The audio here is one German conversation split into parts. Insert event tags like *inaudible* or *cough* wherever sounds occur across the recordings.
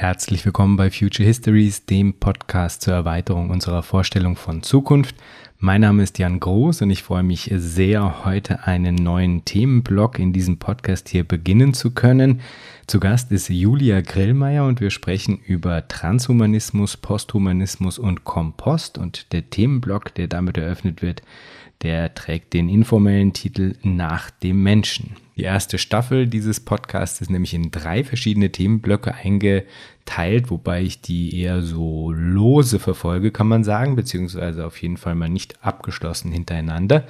Herzlich willkommen bei Future Histories, dem Podcast zur Erweiterung unserer Vorstellung von Zukunft. Mein Name ist Jan Groß und ich freue mich sehr, heute einen neuen Themenblock in diesem Podcast hier beginnen zu können. Zu Gast ist Julia Grillmeier und wir sprechen über Transhumanismus, Posthumanismus und Kompost und der Themenblock, der damit eröffnet wird, der trägt den informellen Titel Nach dem Menschen. Die erste Staffel dieses Podcasts ist nämlich in drei verschiedene Themenblöcke eingeteilt, wobei ich die eher so lose verfolge, kann man sagen, beziehungsweise auf jeden Fall mal nicht abgeschlossen hintereinander.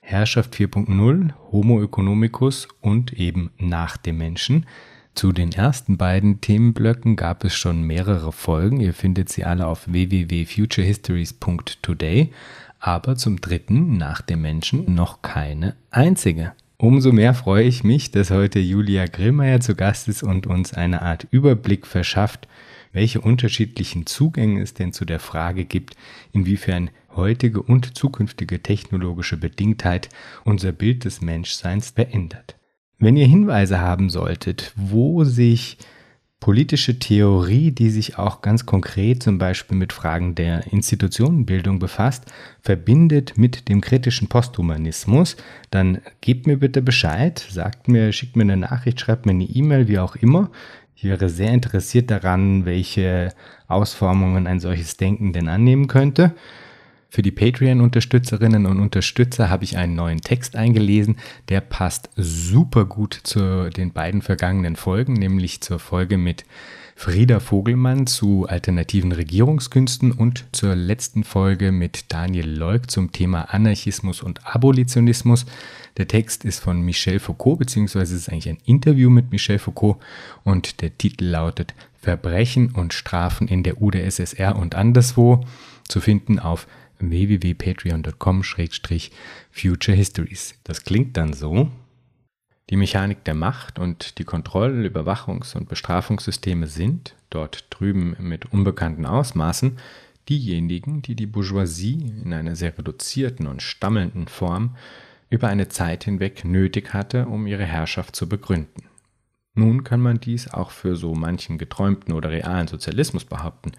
Herrschaft 4.0, Homo economicus und eben nach dem Menschen. Zu den ersten beiden Themenblöcken gab es schon mehrere Folgen. Ihr findet sie alle auf www.futurehistories.today. Aber zum dritten, nach dem Menschen, noch keine einzige. Umso mehr freue ich mich, dass heute Julia Grillmeier zu Gast ist und uns eine Art Überblick verschafft, welche unterschiedlichen Zugänge es denn zu der Frage gibt, inwiefern heutige und zukünftige technologische Bedingtheit unser Bild des Menschseins verändert. Wenn ihr Hinweise haben solltet, wo sich politische Theorie, die sich auch ganz konkret zum Beispiel mit Fragen der Institutionenbildung befasst, verbindet mit dem kritischen Posthumanismus, dann gebt mir bitte Bescheid, sagt mir, schickt mir eine Nachricht, schreibt mir eine E-Mail, wie auch immer. Ich wäre sehr interessiert daran, welche Ausformungen ein solches Denken denn annehmen könnte. Für die Patreon-Unterstützerinnen und Unterstützer habe ich einen neuen Text eingelesen, der passt super gut zu den beiden vergangenen Folgen, nämlich zur Folge mit Frieda Vogelmann zu alternativen Regierungskünsten und zur letzten Folge mit Daniel Leuk zum Thema Anarchismus und Abolitionismus. Der Text ist von Michel Foucault, beziehungsweise es ist eigentlich ein Interview mit Michel Foucault und der Titel lautet Verbrechen und Strafen in der UdSSR und anderswo, zu finden auf www.patreon.com-futurehistories. Das klingt dann so. Die Mechanik der Macht und die Kontroll-, Überwachungs- und Bestrafungssysteme sind, dort drüben mit unbekannten Ausmaßen, diejenigen, die die Bourgeoisie in einer sehr reduzierten und stammelnden Form über eine Zeit hinweg nötig hatte, um ihre Herrschaft zu begründen. Nun kann man dies auch für so manchen geträumten oder realen Sozialismus behaupten.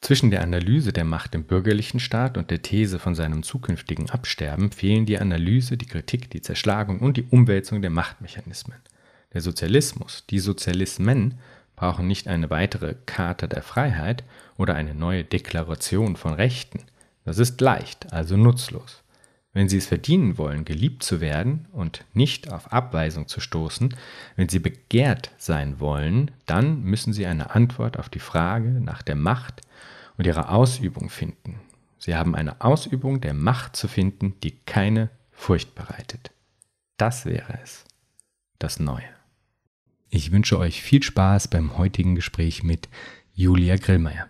Zwischen der Analyse der Macht im bürgerlichen Staat und der These von seinem zukünftigen Absterben fehlen die Analyse, die Kritik, die Zerschlagung und die Umwälzung der Machtmechanismen. Der Sozialismus, die Sozialismen brauchen nicht eine weitere Charta der Freiheit oder eine neue Deklaration von Rechten. Das ist leicht, also nutzlos. Wenn sie es verdienen wollen, geliebt zu werden und nicht auf Abweisung zu stoßen, wenn sie begehrt sein wollen, dann müssen sie eine Antwort auf die Frage nach der Macht und ihrer Ausübung finden. Sie haben eine Ausübung der Macht zu finden, die keine Furcht bereitet. Das wäre es, das Neue. Ich wünsche euch viel Spaß beim heutigen Gespräch mit Julia Grillmeier.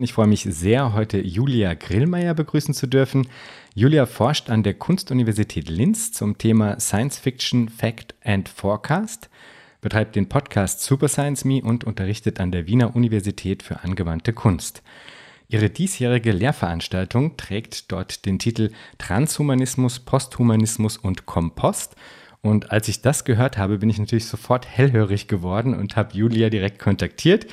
Ich freue mich sehr, heute Julia Grillmeier begrüßen zu dürfen. Julia forscht an der Kunstuniversität Linz zum Thema Science Fiction, Fact and Forecast betreibt den Podcast Super Science Me und unterrichtet an der Wiener Universität für angewandte Kunst. Ihre diesjährige Lehrveranstaltung trägt dort den Titel Transhumanismus, Posthumanismus und Kompost und als ich das gehört habe, bin ich natürlich sofort hellhörig geworden und habe Julia direkt kontaktiert.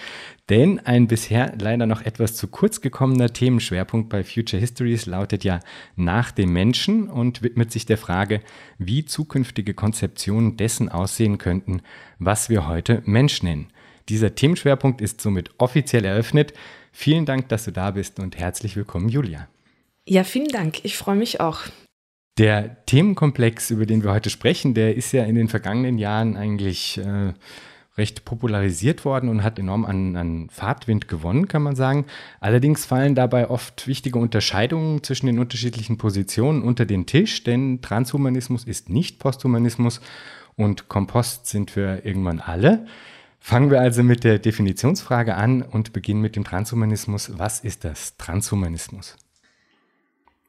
Denn ein bisher leider noch etwas zu kurz gekommener Themenschwerpunkt bei Future Histories lautet ja nach dem Menschen und widmet sich der Frage, wie zukünftige Konzeptionen dessen aussehen könnten, was wir heute Mensch nennen. Dieser Themenschwerpunkt ist somit offiziell eröffnet. Vielen Dank, dass du da bist und herzlich willkommen, Julia. Ja, vielen Dank. Ich freue mich auch. Der Themenkomplex, über den wir heute sprechen, der ist ja in den vergangenen Jahren eigentlich äh, recht popularisiert worden und hat enorm an, an Fahrtwind gewonnen, kann man sagen. Allerdings fallen dabei oft wichtige Unterscheidungen zwischen den unterschiedlichen Positionen unter den Tisch, denn Transhumanismus ist nicht Posthumanismus und Kompost sind wir irgendwann alle. Fangen wir also mit der Definitionsfrage an und beginnen mit dem Transhumanismus. Was ist das Transhumanismus?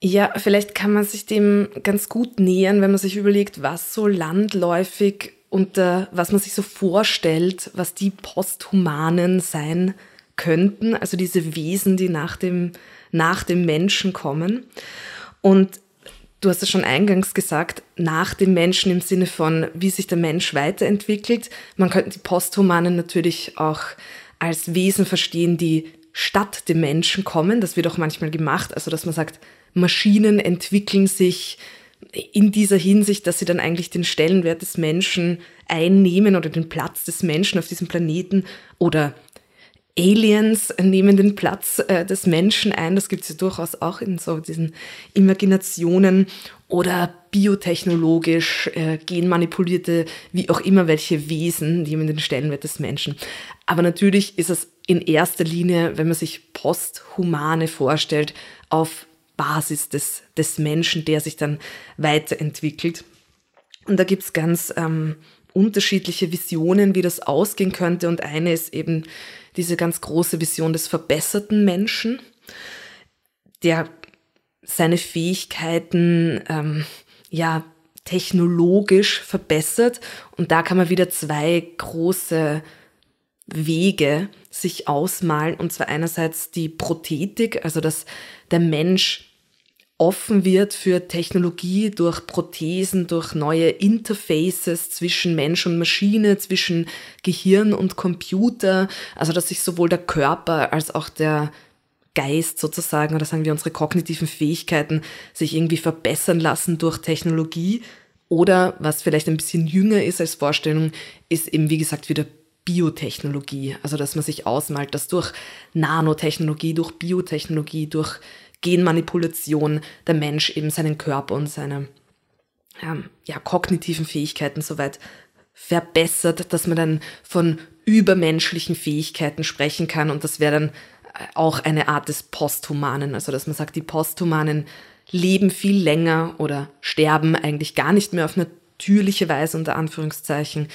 Ja, vielleicht kann man sich dem ganz gut nähern, wenn man sich überlegt, was so landläufig unter, was man sich so vorstellt, was die Posthumanen sein könnten, also diese Wesen, die nach dem, nach dem Menschen kommen. Und du hast es schon eingangs gesagt, nach dem Menschen im Sinne von, wie sich der Mensch weiterentwickelt. Man könnte die Posthumanen natürlich auch als Wesen verstehen, die statt dem Menschen kommen. Das wird auch manchmal gemacht. Also, dass man sagt, Maschinen entwickeln sich in dieser Hinsicht, dass sie dann eigentlich den Stellenwert des Menschen einnehmen oder den Platz des Menschen auf diesem Planeten oder Aliens nehmen den Platz äh, des Menschen ein. Das gibt es ja durchaus auch in so diesen Imaginationen oder biotechnologisch äh, genmanipulierte, wie auch immer welche Wesen nehmen den Stellenwert des Menschen. Aber natürlich ist es in erster Linie, wenn man sich Posthumane vorstellt, auf Basis des, des Menschen, der sich dann weiterentwickelt. Und da gibt's ganz ähm, unterschiedliche Visionen, wie das ausgehen könnte. Und eine ist eben diese ganz große Vision des verbesserten Menschen, der seine Fähigkeiten ähm, ja technologisch verbessert. Und da kann man wieder zwei große Wege sich ausmalen. Und zwar einerseits die Prothetik, also dass der Mensch offen wird für Technologie durch Prothesen, durch neue Interfaces zwischen Mensch und Maschine, zwischen Gehirn und Computer, also dass sich sowohl der Körper als auch der Geist sozusagen oder sagen wir unsere kognitiven Fähigkeiten sich irgendwie verbessern lassen durch Technologie. Oder was vielleicht ein bisschen jünger ist als Vorstellung, ist eben wie gesagt wieder Biotechnologie, also dass man sich ausmalt, dass durch Nanotechnologie, durch Biotechnologie, durch Genmanipulation der Mensch eben seinen Körper und seine ähm, ja, kognitiven Fähigkeiten soweit verbessert, dass man dann von übermenschlichen Fähigkeiten sprechen kann. Und das wäre dann äh, auch eine Art des Posthumanen, also dass man sagt, die Posthumanen leben viel länger oder sterben eigentlich gar nicht mehr auf natürliche Weise unter Anführungszeichen,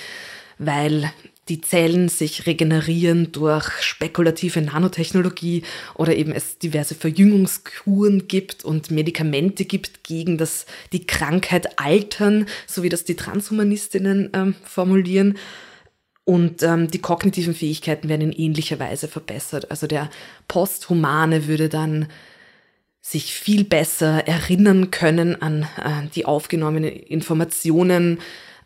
weil die Zellen sich regenerieren durch spekulative Nanotechnologie oder eben es diverse Verjüngungskuren gibt und Medikamente gibt gegen das, die Krankheit Altern, so wie das die Transhumanistinnen ähm, formulieren. Und ähm, die kognitiven Fähigkeiten werden in ähnlicher Weise verbessert. Also der Posthumane würde dann sich viel besser erinnern können an äh, die aufgenommenen Informationen,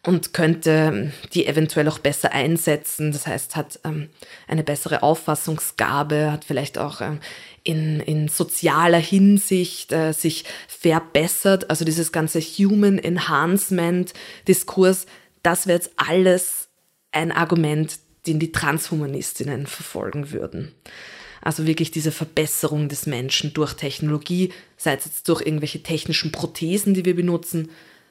und könnte die eventuell auch besser einsetzen. Das heißt, hat ähm, eine bessere Auffassungsgabe, hat vielleicht auch ähm, in, in sozialer Hinsicht äh, sich verbessert. Also dieses ganze Human Enhancement Diskurs, das wäre jetzt alles ein Argument, den die Transhumanistinnen verfolgen würden. Also wirklich diese Verbesserung des Menschen durch Technologie, sei es jetzt durch irgendwelche technischen Prothesen, die wir benutzen,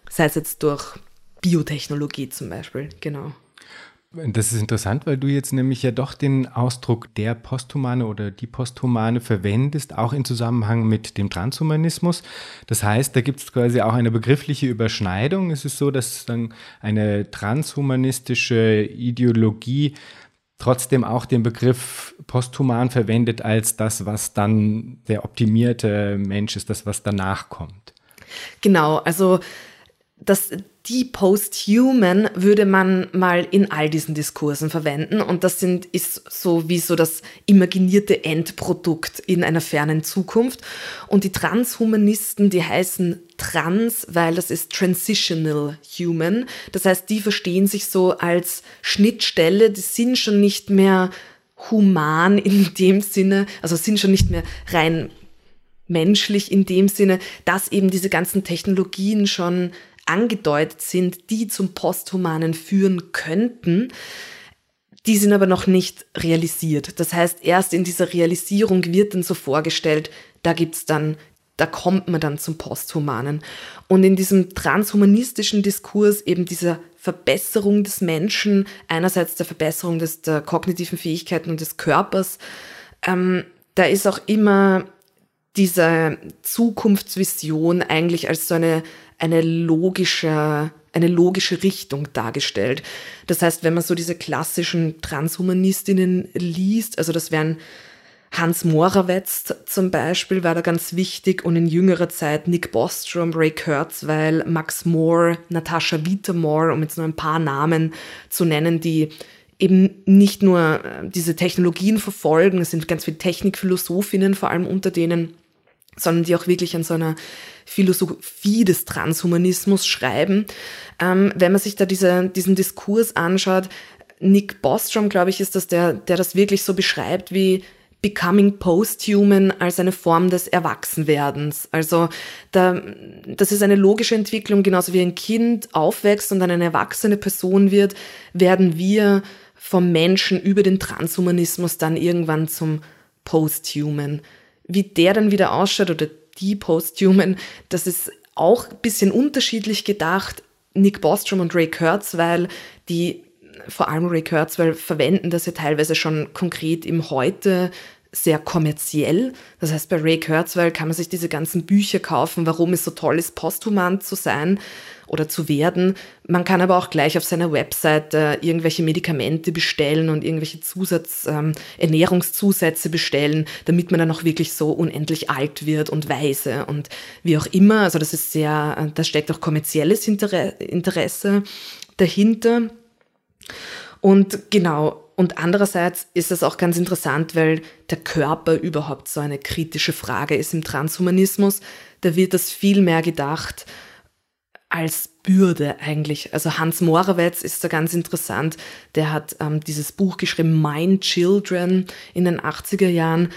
sei es jetzt durch Biotechnologie zum Beispiel, genau. Das ist interessant, weil du jetzt nämlich ja doch den Ausdruck der Posthumane oder die Posthumane verwendest, auch in Zusammenhang mit dem Transhumanismus. Das heißt, da gibt es quasi auch eine begriffliche Überschneidung. Es ist so, dass dann eine transhumanistische Ideologie trotzdem auch den Begriff posthuman verwendet als das, was dann der optimierte Mensch ist, das, was danach kommt. Genau, also das, die Post-Human würde man mal in all diesen Diskursen verwenden und das sind, ist so wie so das imaginierte Endprodukt in einer fernen Zukunft. Und die Transhumanisten, die heißen Trans, weil das ist Transitional Human. Das heißt, die verstehen sich so als Schnittstelle, die sind schon nicht mehr human in dem Sinne, also sind schon nicht mehr rein menschlich in dem Sinne, dass eben diese ganzen Technologien schon angedeutet sind, die zum Posthumanen führen könnten. Die sind aber noch nicht realisiert. Das heißt, erst in dieser Realisierung wird dann so vorgestellt, da gibt's dann, da kommt man dann zum Posthumanen. Und in diesem transhumanistischen Diskurs eben dieser Verbesserung des Menschen, einerseits der Verbesserung des, der kognitiven Fähigkeiten und des Körpers, ähm, da ist auch immer diese Zukunftsvision eigentlich als so eine eine logische, eine logische Richtung dargestellt. Das heißt, wenn man so diese klassischen Transhumanistinnen liest, also das wären Hans Morawetz zum Beispiel war da ganz wichtig und in jüngerer Zeit Nick Bostrom, Ray Kurzweil, Max Moore, Natascha Wietermoore, um jetzt nur ein paar Namen zu nennen, die eben nicht nur äh, diese Technologien verfolgen, es sind ganz viele Technikphilosophinnen vor allem unter denen, sondern die auch wirklich an so einer Philosophie des Transhumanismus schreiben. Ähm, wenn man sich da diese, diesen Diskurs anschaut, Nick Bostrom, glaube ich, ist das der, der das wirklich so beschreibt wie Becoming Posthuman als eine Form des Erwachsenwerdens. Also da, das ist eine logische Entwicklung, genauso wie ein Kind aufwächst und dann eine erwachsene Person wird, werden wir vom Menschen über den Transhumanismus dann irgendwann zum Posthuman. Wie der dann wieder ausschaut oder die Posthuman, das ist auch ein bisschen unterschiedlich gedacht. Nick Bostrom und Ray Kurzweil, die vor allem Ray Kurzweil verwenden das ja teilweise schon konkret im Heute sehr kommerziell. Das heißt, bei Ray Kurzweil kann man sich diese ganzen Bücher kaufen, warum es so toll ist, posthuman zu sein oder zu werden. Man kann aber auch gleich auf seiner Webseite irgendwelche Medikamente bestellen und irgendwelche Zusatz, ähm, Ernährungszusätze bestellen, damit man dann auch wirklich so unendlich alt wird und weise und wie auch immer. Also das ist sehr, da steckt auch kommerzielles Interesse dahinter. Und genau, und andererseits ist es auch ganz interessant, weil der Körper überhaupt so eine kritische Frage ist im Transhumanismus. Da wird das viel mehr gedacht als Bürde eigentlich. Also Hans Morawetz ist da ganz interessant. Der hat ähm, dieses Buch geschrieben, Mind Children in den 80er Jahren,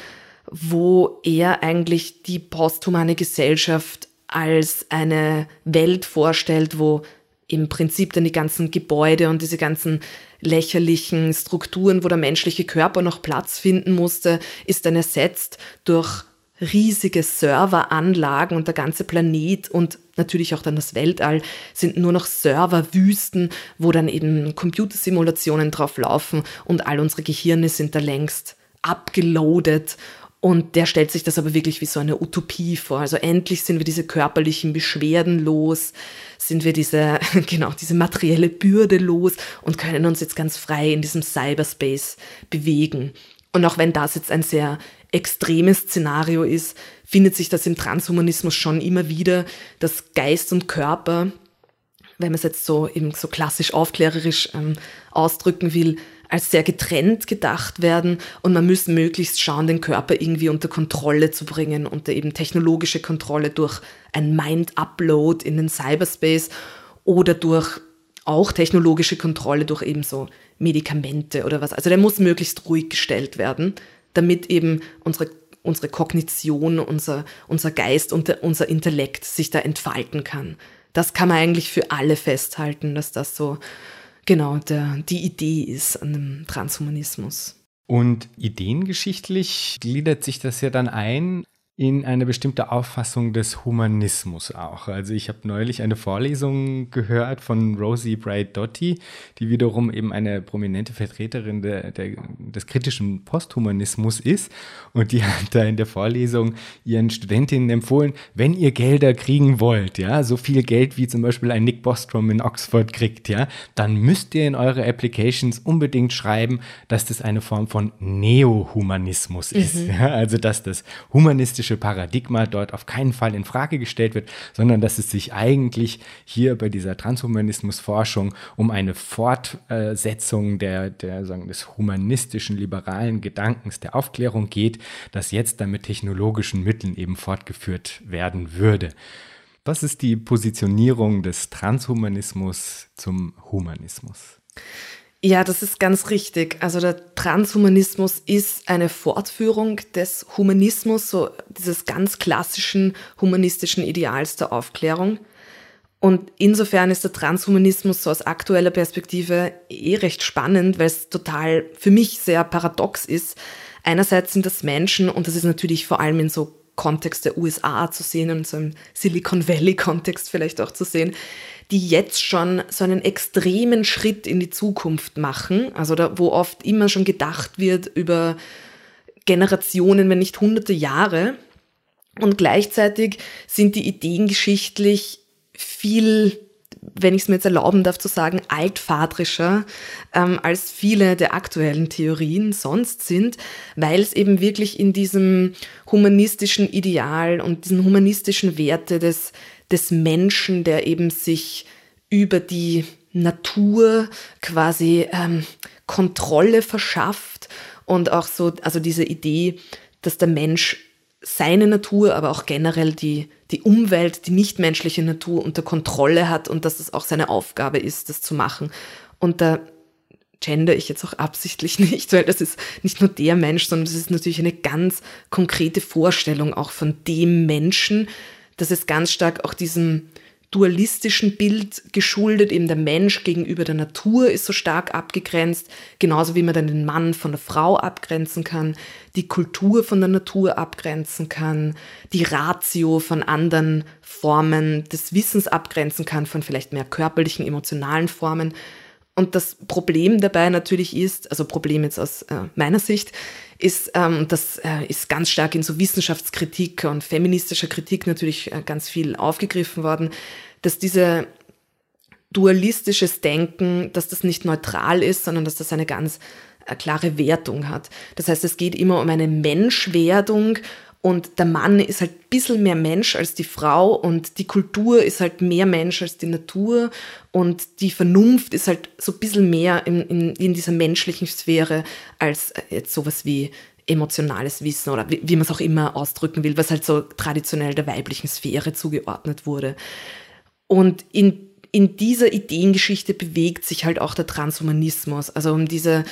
wo er eigentlich die posthumane Gesellschaft als eine Welt vorstellt, wo im Prinzip dann die ganzen Gebäude und diese ganzen lächerlichen Strukturen, wo der menschliche Körper noch Platz finden musste, ist dann ersetzt durch riesige Serveranlagen und der ganze Planet und natürlich auch dann das Weltall sind nur noch Serverwüsten, wo dann eben Computersimulationen drauf laufen und all unsere Gehirne sind da längst abgeloadet und der stellt sich das aber wirklich wie so eine Utopie vor. Also endlich sind wir diese körperlichen Beschwerden los, sind wir diese, *laughs* genau, diese materielle Bürde los und können uns jetzt ganz frei in diesem Cyberspace bewegen. Und auch wenn das jetzt ein sehr extremes Szenario ist, findet sich das im Transhumanismus schon immer wieder, dass Geist und Körper, wenn man es jetzt so eben so klassisch aufklärerisch ähm, ausdrücken will, als sehr getrennt gedacht werden und man muss möglichst schauen, den Körper irgendwie unter Kontrolle zu bringen, unter eben technologische Kontrolle durch ein Mind-Upload in den Cyberspace oder durch auch technologische Kontrolle durch eben so Medikamente oder was. Also der muss möglichst ruhig gestellt werden, damit eben unsere, unsere Kognition, unser, unser Geist und unser Intellekt sich da entfalten kann. Das kann man eigentlich für alle festhalten, dass das so genau der, die Idee ist an dem Transhumanismus. Und ideengeschichtlich gliedert sich das ja dann ein in eine bestimmte Auffassung des Humanismus auch. Also ich habe neulich eine Vorlesung gehört von Rosie Bright Dotti, die wiederum eben eine prominente Vertreterin der, der, des kritischen Posthumanismus ist. Und die hat da in der Vorlesung ihren Studentinnen empfohlen, wenn ihr Gelder kriegen wollt, ja, so viel Geld wie zum Beispiel ein Nick Bostrom in Oxford kriegt, ja, dann müsst ihr in eure Applications unbedingt schreiben, dass das eine Form von Neohumanismus ist. Mhm. Ja, also dass das humanistische politische Paradigma dort auf keinen Fall in Frage gestellt wird, sondern dass es sich eigentlich hier bei dieser Transhumanismusforschung um eine Fortsetzung der, der sagen, des humanistischen, liberalen Gedankens der Aufklärung geht, das jetzt dann mit technologischen Mitteln eben fortgeführt werden würde. Was ist die Positionierung des Transhumanismus zum Humanismus? Ja, das ist ganz richtig. Also der Transhumanismus ist eine Fortführung des Humanismus, so dieses ganz klassischen humanistischen Ideals der Aufklärung. Und insofern ist der Transhumanismus so aus aktueller Perspektive eh recht spannend, weil es total für mich sehr paradox ist. Einerseits sind das Menschen, und das ist natürlich vor allem in so Kontext der USA zu sehen und so im Silicon Valley Kontext vielleicht auch zu sehen, die jetzt schon so einen extremen Schritt in die Zukunft machen, also da, wo oft immer schon gedacht wird über Generationen, wenn nicht hunderte Jahre. Und gleichzeitig sind die Ideen geschichtlich viel, wenn ich es mir jetzt erlauben darf zu sagen, altvatrischer ähm, als viele der aktuellen Theorien sonst sind, weil es eben wirklich in diesem humanistischen Ideal und diesen humanistischen Werte des des Menschen, der eben sich über die Natur quasi ähm, Kontrolle verschafft und auch so, also diese Idee, dass der Mensch seine Natur, aber auch generell die, die Umwelt, die nichtmenschliche Natur unter Kontrolle hat und dass es auch seine Aufgabe ist, das zu machen. Und da gender ich jetzt auch absichtlich *laughs* nicht, weil das ist nicht nur der Mensch, sondern das ist natürlich eine ganz konkrete Vorstellung auch von dem Menschen. Das ist ganz stark auch diesem dualistischen Bild geschuldet, eben der Mensch gegenüber der Natur ist so stark abgegrenzt, genauso wie man dann den Mann von der Frau abgrenzen kann, die Kultur von der Natur abgrenzen kann, die Ratio von anderen Formen des Wissens abgrenzen kann, von vielleicht mehr körperlichen, emotionalen Formen. Und das Problem dabei natürlich ist, also Problem jetzt aus äh, meiner Sicht, ist, ähm, das äh, ist ganz stark in so Wissenschaftskritik und feministischer Kritik natürlich äh, ganz viel aufgegriffen worden, dass diese dualistisches Denken, dass das nicht neutral ist, sondern dass das eine ganz äh, klare Wertung hat. Das heißt, es geht immer um eine Menschwerdung und der Mann ist halt ein bisschen mehr Mensch als die Frau und die Kultur ist halt mehr Mensch als die Natur und die Vernunft ist halt so ein bisschen mehr in, in, in dieser menschlichen Sphäre als jetzt sowas wie emotionales Wissen oder wie, wie man es auch immer ausdrücken will, was halt so traditionell der weiblichen Sphäre zugeordnet wurde. Und in, in dieser Ideengeschichte bewegt sich halt auch der Transhumanismus, also um diese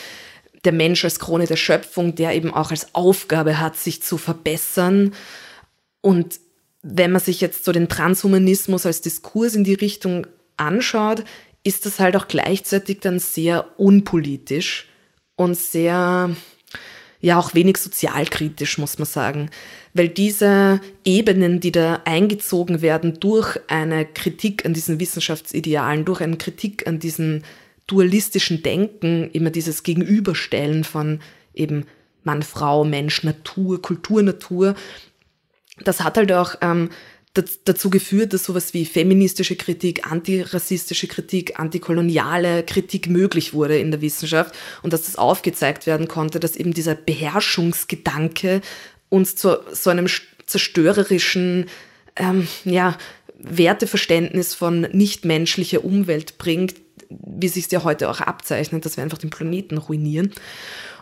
der Mensch als Krone der Schöpfung, der eben auch als Aufgabe hat, sich zu verbessern. Und wenn man sich jetzt so den Transhumanismus als Diskurs in die Richtung anschaut, ist das halt auch gleichzeitig dann sehr unpolitisch und sehr, ja, auch wenig sozialkritisch, muss man sagen. Weil diese Ebenen, die da eingezogen werden durch eine Kritik an diesen Wissenschaftsidealen, durch eine Kritik an diesen dualistischen Denken, immer dieses Gegenüberstellen von eben Mann, Frau, Mensch, Natur, Kultur, Natur, das hat halt auch ähm, dazu geführt, dass sowas wie feministische Kritik, antirassistische Kritik, antikoloniale Kritik möglich wurde in der Wissenschaft und dass das aufgezeigt werden konnte, dass eben dieser Beherrschungsgedanke uns zu so einem zerstörerischen ähm, ja, Werteverständnis von nichtmenschlicher Umwelt bringt, wie sich es ja heute auch abzeichnet, dass wir einfach den Planeten ruinieren.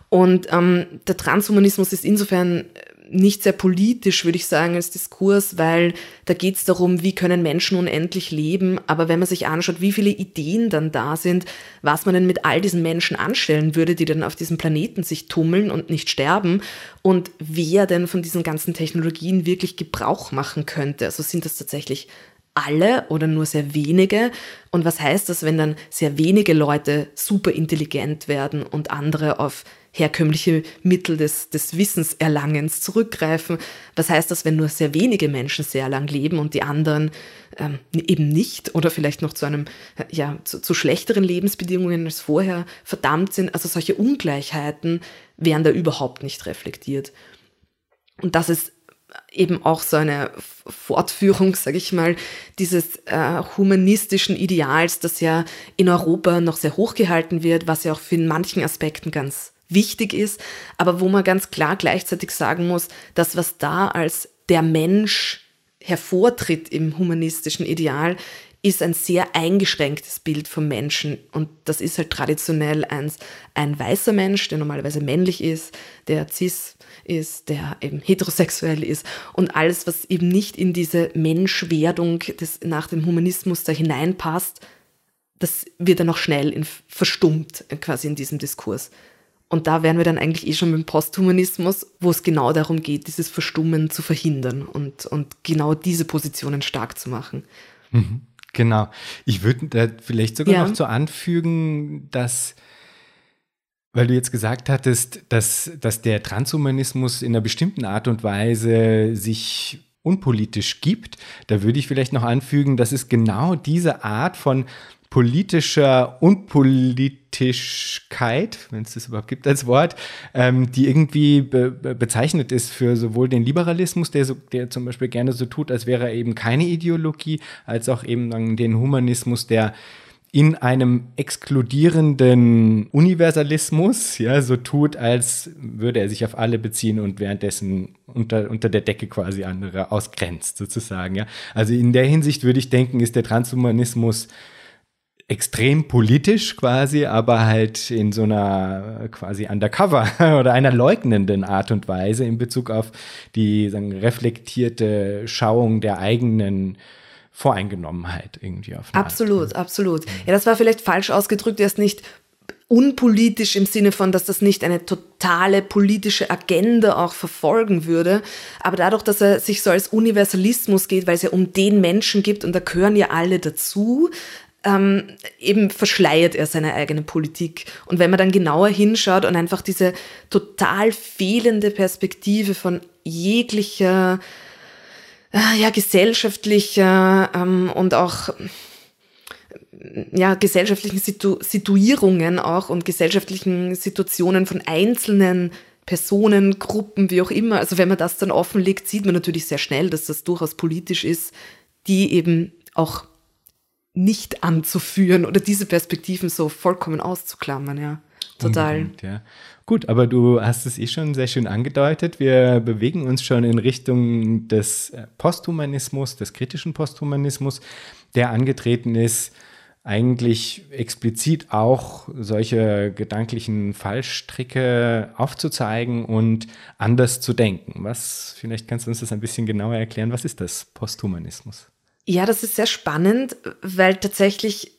Und ähm, der Transhumanismus ist insofern nicht sehr politisch, würde ich sagen, als Diskurs, weil da geht es darum, wie können Menschen unendlich leben. Aber wenn man sich anschaut, wie viele Ideen dann da sind, was man denn mit all diesen Menschen anstellen würde, die dann auf diesem Planeten sich tummeln und nicht sterben und wer denn von diesen ganzen Technologien wirklich Gebrauch machen könnte. Also sind das tatsächlich alle oder nur sehr wenige? Und was heißt das, wenn dann sehr wenige Leute super intelligent werden und andere auf herkömmliche Mittel des, des Wissenserlangens zurückgreifen? Was heißt das, wenn nur sehr wenige Menschen sehr lang leben und die anderen ähm, eben nicht oder vielleicht noch zu einem, ja, zu, zu schlechteren Lebensbedingungen als vorher verdammt sind? Also solche Ungleichheiten werden da überhaupt nicht reflektiert. Und das ist eben auch so eine Fortführung, sage ich mal, dieses äh, humanistischen Ideals, das ja in Europa noch sehr hoch gehalten wird, was ja auch für in manchen Aspekten ganz wichtig ist, aber wo man ganz klar gleichzeitig sagen muss, dass was da als der Mensch hervortritt im humanistischen Ideal, ist ein sehr eingeschränktes Bild vom Menschen. Und das ist halt traditionell ein, ein weißer Mensch, der normalerweise männlich ist, der cis ist, der eben heterosexuell ist und alles, was eben nicht in diese Menschwerdung des, nach dem Humanismus da hineinpasst, das wird dann auch schnell in, verstummt quasi in diesem Diskurs. Und da wären wir dann eigentlich eh schon beim Posthumanismus, wo es genau darum geht, dieses Verstummen zu verhindern und, und genau diese Positionen stark zu machen. Mhm. Genau. Ich würde da vielleicht sogar ja. noch so anfügen, dass, weil du jetzt gesagt hattest, dass, dass der Transhumanismus in einer bestimmten Art und Weise sich unpolitisch gibt, da würde ich vielleicht noch anfügen, dass es genau diese Art von politischer Unpolitischkeit, wenn es das überhaupt gibt als Wort, ähm, die irgendwie be bezeichnet ist für sowohl den Liberalismus, der, so, der zum Beispiel gerne so tut, als wäre er eben keine Ideologie, als auch eben dann den Humanismus, der in einem exkludierenden Universalismus, ja, so tut, als würde er sich auf alle beziehen und währenddessen unter, unter der Decke quasi andere ausgrenzt, sozusagen, ja. Also in der Hinsicht würde ich denken, ist der Transhumanismus extrem politisch quasi, aber halt in so einer quasi undercover *laughs* oder einer leugnenden Art und Weise in Bezug auf die sagen, reflektierte Schauung der eigenen Voreingenommenheit irgendwie auf. Absolut, Art. absolut. Ja, das war vielleicht falsch ausgedrückt, erst nicht unpolitisch im Sinne von, dass das nicht eine totale politische Agenda auch verfolgen würde. Aber dadurch, dass er sich so als Universalismus geht, weil es ja um den Menschen gibt und da gehören ja alle dazu, ähm, eben verschleiert er seine eigene Politik. Und wenn man dann genauer hinschaut und einfach diese total fehlende Perspektive von jeglicher äh, ja, gesellschaftlicher ähm, und auch ja, gesellschaftlichen Situ Situierungen auch und gesellschaftlichen Situationen von einzelnen Personen, Gruppen, wie auch immer. Also wenn man das dann offenlegt, sieht man natürlich sehr schnell, dass das durchaus politisch ist, die eben auch nicht anzuführen oder diese Perspektiven so vollkommen auszuklammern, ja. Total. Ja. Gut, aber du hast es eh schon sehr schön angedeutet. Wir bewegen uns schon in Richtung des äh, Posthumanismus, des kritischen Posthumanismus, der angetreten ist, eigentlich explizit auch solche gedanklichen Fallstricke aufzuzeigen und anders zu denken. Was, vielleicht kannst du uns das ein bisschen genauer erklären. Was ist das Posthumanismus? Ja, das ist sehr spannend, weil tatsächlich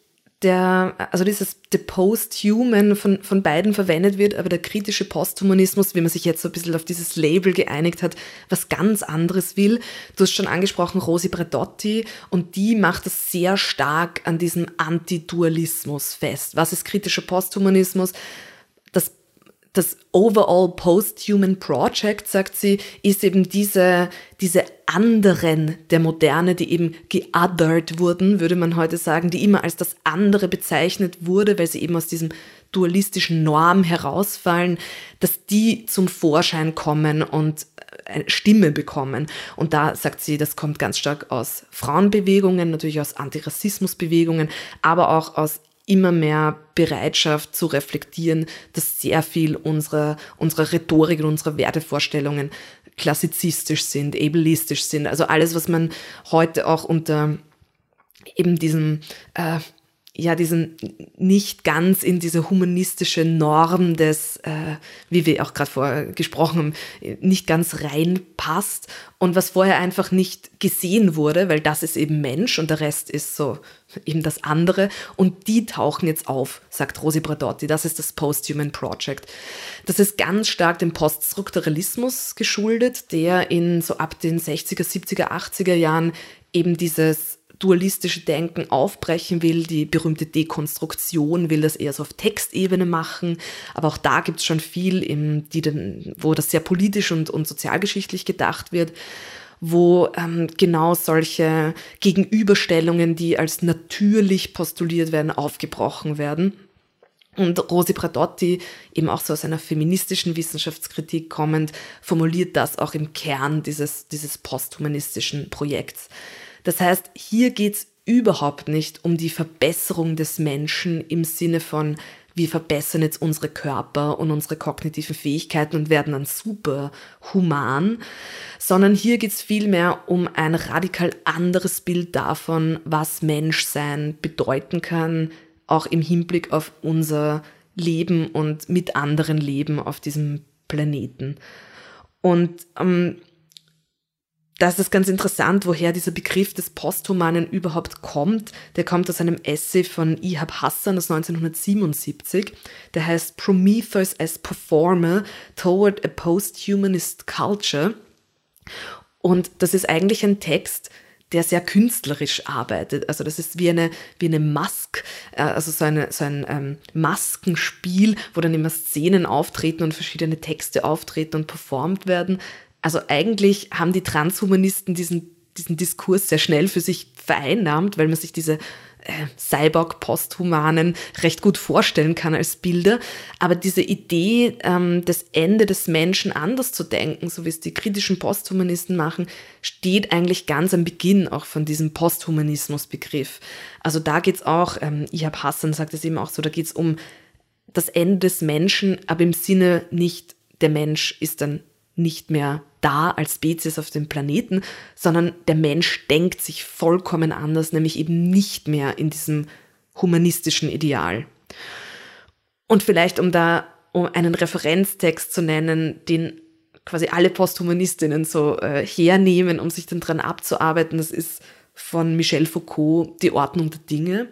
der, also dieses The Post-Human von, von beiden verwendet wird, aber der kritische Posthumanismus, wie man sich jetzt so ein bisschen auf dieses Label geeinigt hat, was ganz anderes will. Du hast schon angesprochen, Rosi Bradotti, und die macht das sehr stark an diesem Antidualismus fest. Was ist kritischer Posthumanismus? Das Overall Post-Human Project, sagt sie, ist eben diese, diese anderen der Moderne, die eben geothered wurden, würde man heute sagen, die immer als das andere bezeichnet wurde, weil sie eben aus diesem dualistischen Norm herausfallen, dass die zum Vorschein kommen und eine Stimme bekommen. Und da sagt sie, das kommt ganz stark aus Frauenbewegungen, natürlich aus Antirassismusbewegungen, aber auch aus immer mehr Bereitschaft zu reflektieren, dass sehr viel unserer, unserer Rhetorik und unserer Wertevorstellungen klassizistisch sind, ableistisch sind. Also alles, was man heute auch unter eben diesem äh, ja diesen nicht ganz in diese humanistische Norm des, äh, wie wir auch gerade vorher gesprochen haben, nicht ganz reinpasst und was vorher einfach nicht gesehen wurde, weil das ist eben Mensch und der Rest ist so eben das andere und die tauchen jetzt auf, sagt Rosi Bradotti, das ist das Post-Human Project. Das ist ganz stark dem Poststrukturalismus geschuldet, der in so ab den 60er, 70er, 80er Jahren eben dieses dualistische Denken aufbrechen will, die berühmte Dekonstruktion will das eher so auf Textebene machen, aber auch da gibt es schon viel, im, die den, wo das sehr politisch und, und sozialgeschichtlich gedacht wird, wo ähm, genau solche Gegenüberstellungen, die als natürlich postuliert werden, aufgebrochen werden. Und Rosi Bradotti, eben auch so aus einer feministischen Wissenschaftskritik kommend, formuliert das auch im Kern dieses, dieses posthumanistischen Projekts. Das heißt, hier geht es überhaupt nicht um die Verbesserung des Menschen im Sinne von, wir verbessern jetzt unsere Körper und unsere kognitiven Fähigkeiten und werden dann super human, sondern hier geht es vielmehr um ein radikal anderes Bild davon, was Menschsein bedeuten kann, auch im Hinblick auf unser Leben und mit anderen Leben auf diesem Planeten. Und ähm, das ist ganz interessant, woher dieser Begriff des Posthumanen überhaupt kommt. Der kommt aus einem Essay von Ihab Hassan aus 1977. Der heißt Prometheus as Performer Toward a Posthumanist Culture. Und das ist eigentlich ein Text, der sehr künstlerisch arbeitet. Also das ist wie eine, wie eine Mask, äh, also so, eine, so ein ähm, Maskenspiel, wo dann immer Szenen auftreten und verschiedene Texte auftreten und performt werden. Also eigentlich haben die Transhumanisten diesen, diesen Diskurs sehr schnell für sich vereinnahmt, weil man sich diese äh, Cyborg-Posthumanen recht gut vorstellen kann als Bilder. Aber diese Idee, ähm, das Ende des Menschen anders zu denken, so wie es die kritischen Posthumanisten machen, steht eigentlich ganz am Beginn auch von diesem Posthumanismus-Begriff. Also da geht es auch, ähm, Ihab Hassan sagt es eben auch so, da geht es um das Ende des Menschen, aber im Sinne nicht, der Mensch ist dann nicht mehr da als Spezies auf dem Planeten, sondern der Mensch denkt sich vollkommen anders, nämlich eben nicht mehr in diesem humanistischen Ideal. Und vielleicht, um da um einen Referenztext zu nennen, den quasi alle Posthumanistinnen so äh, hernehmen, um sich dann dran abzuarbeiten, das ist von Michel Foucault, Die Ordnung der Dinge,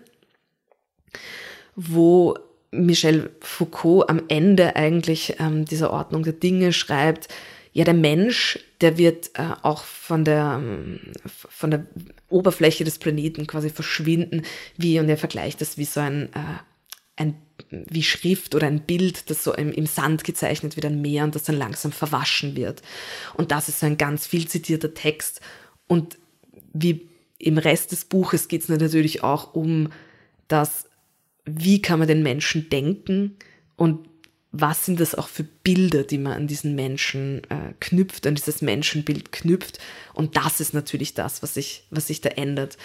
wo Michel Foucault am Ende eigentlich ähm, dieser Ordnung der Dinge schreibt, ja, der Mensch, der wird äh, auch von der, ähm, von der Oberfläche des Planeten quasi verschwinden, wie, und er vergleicht das wie so ein, äh, ein wie Schrift oder ein Bild, das so im, im, Sand gezeichnet wird, ein Meer und das dann langsam verwaschen wird. Und das ist so ein ganz viel zitierter Text. Und wie im Rest des Buches geht es natürlich auch um das, wie kann man den Menschen denken und was sind das auch für Bilder, die man an diesen Menschen äh, knüpft, an dieses Menschenbild knüpft. Und das ist natürlich das, was sich, was sich da ändert.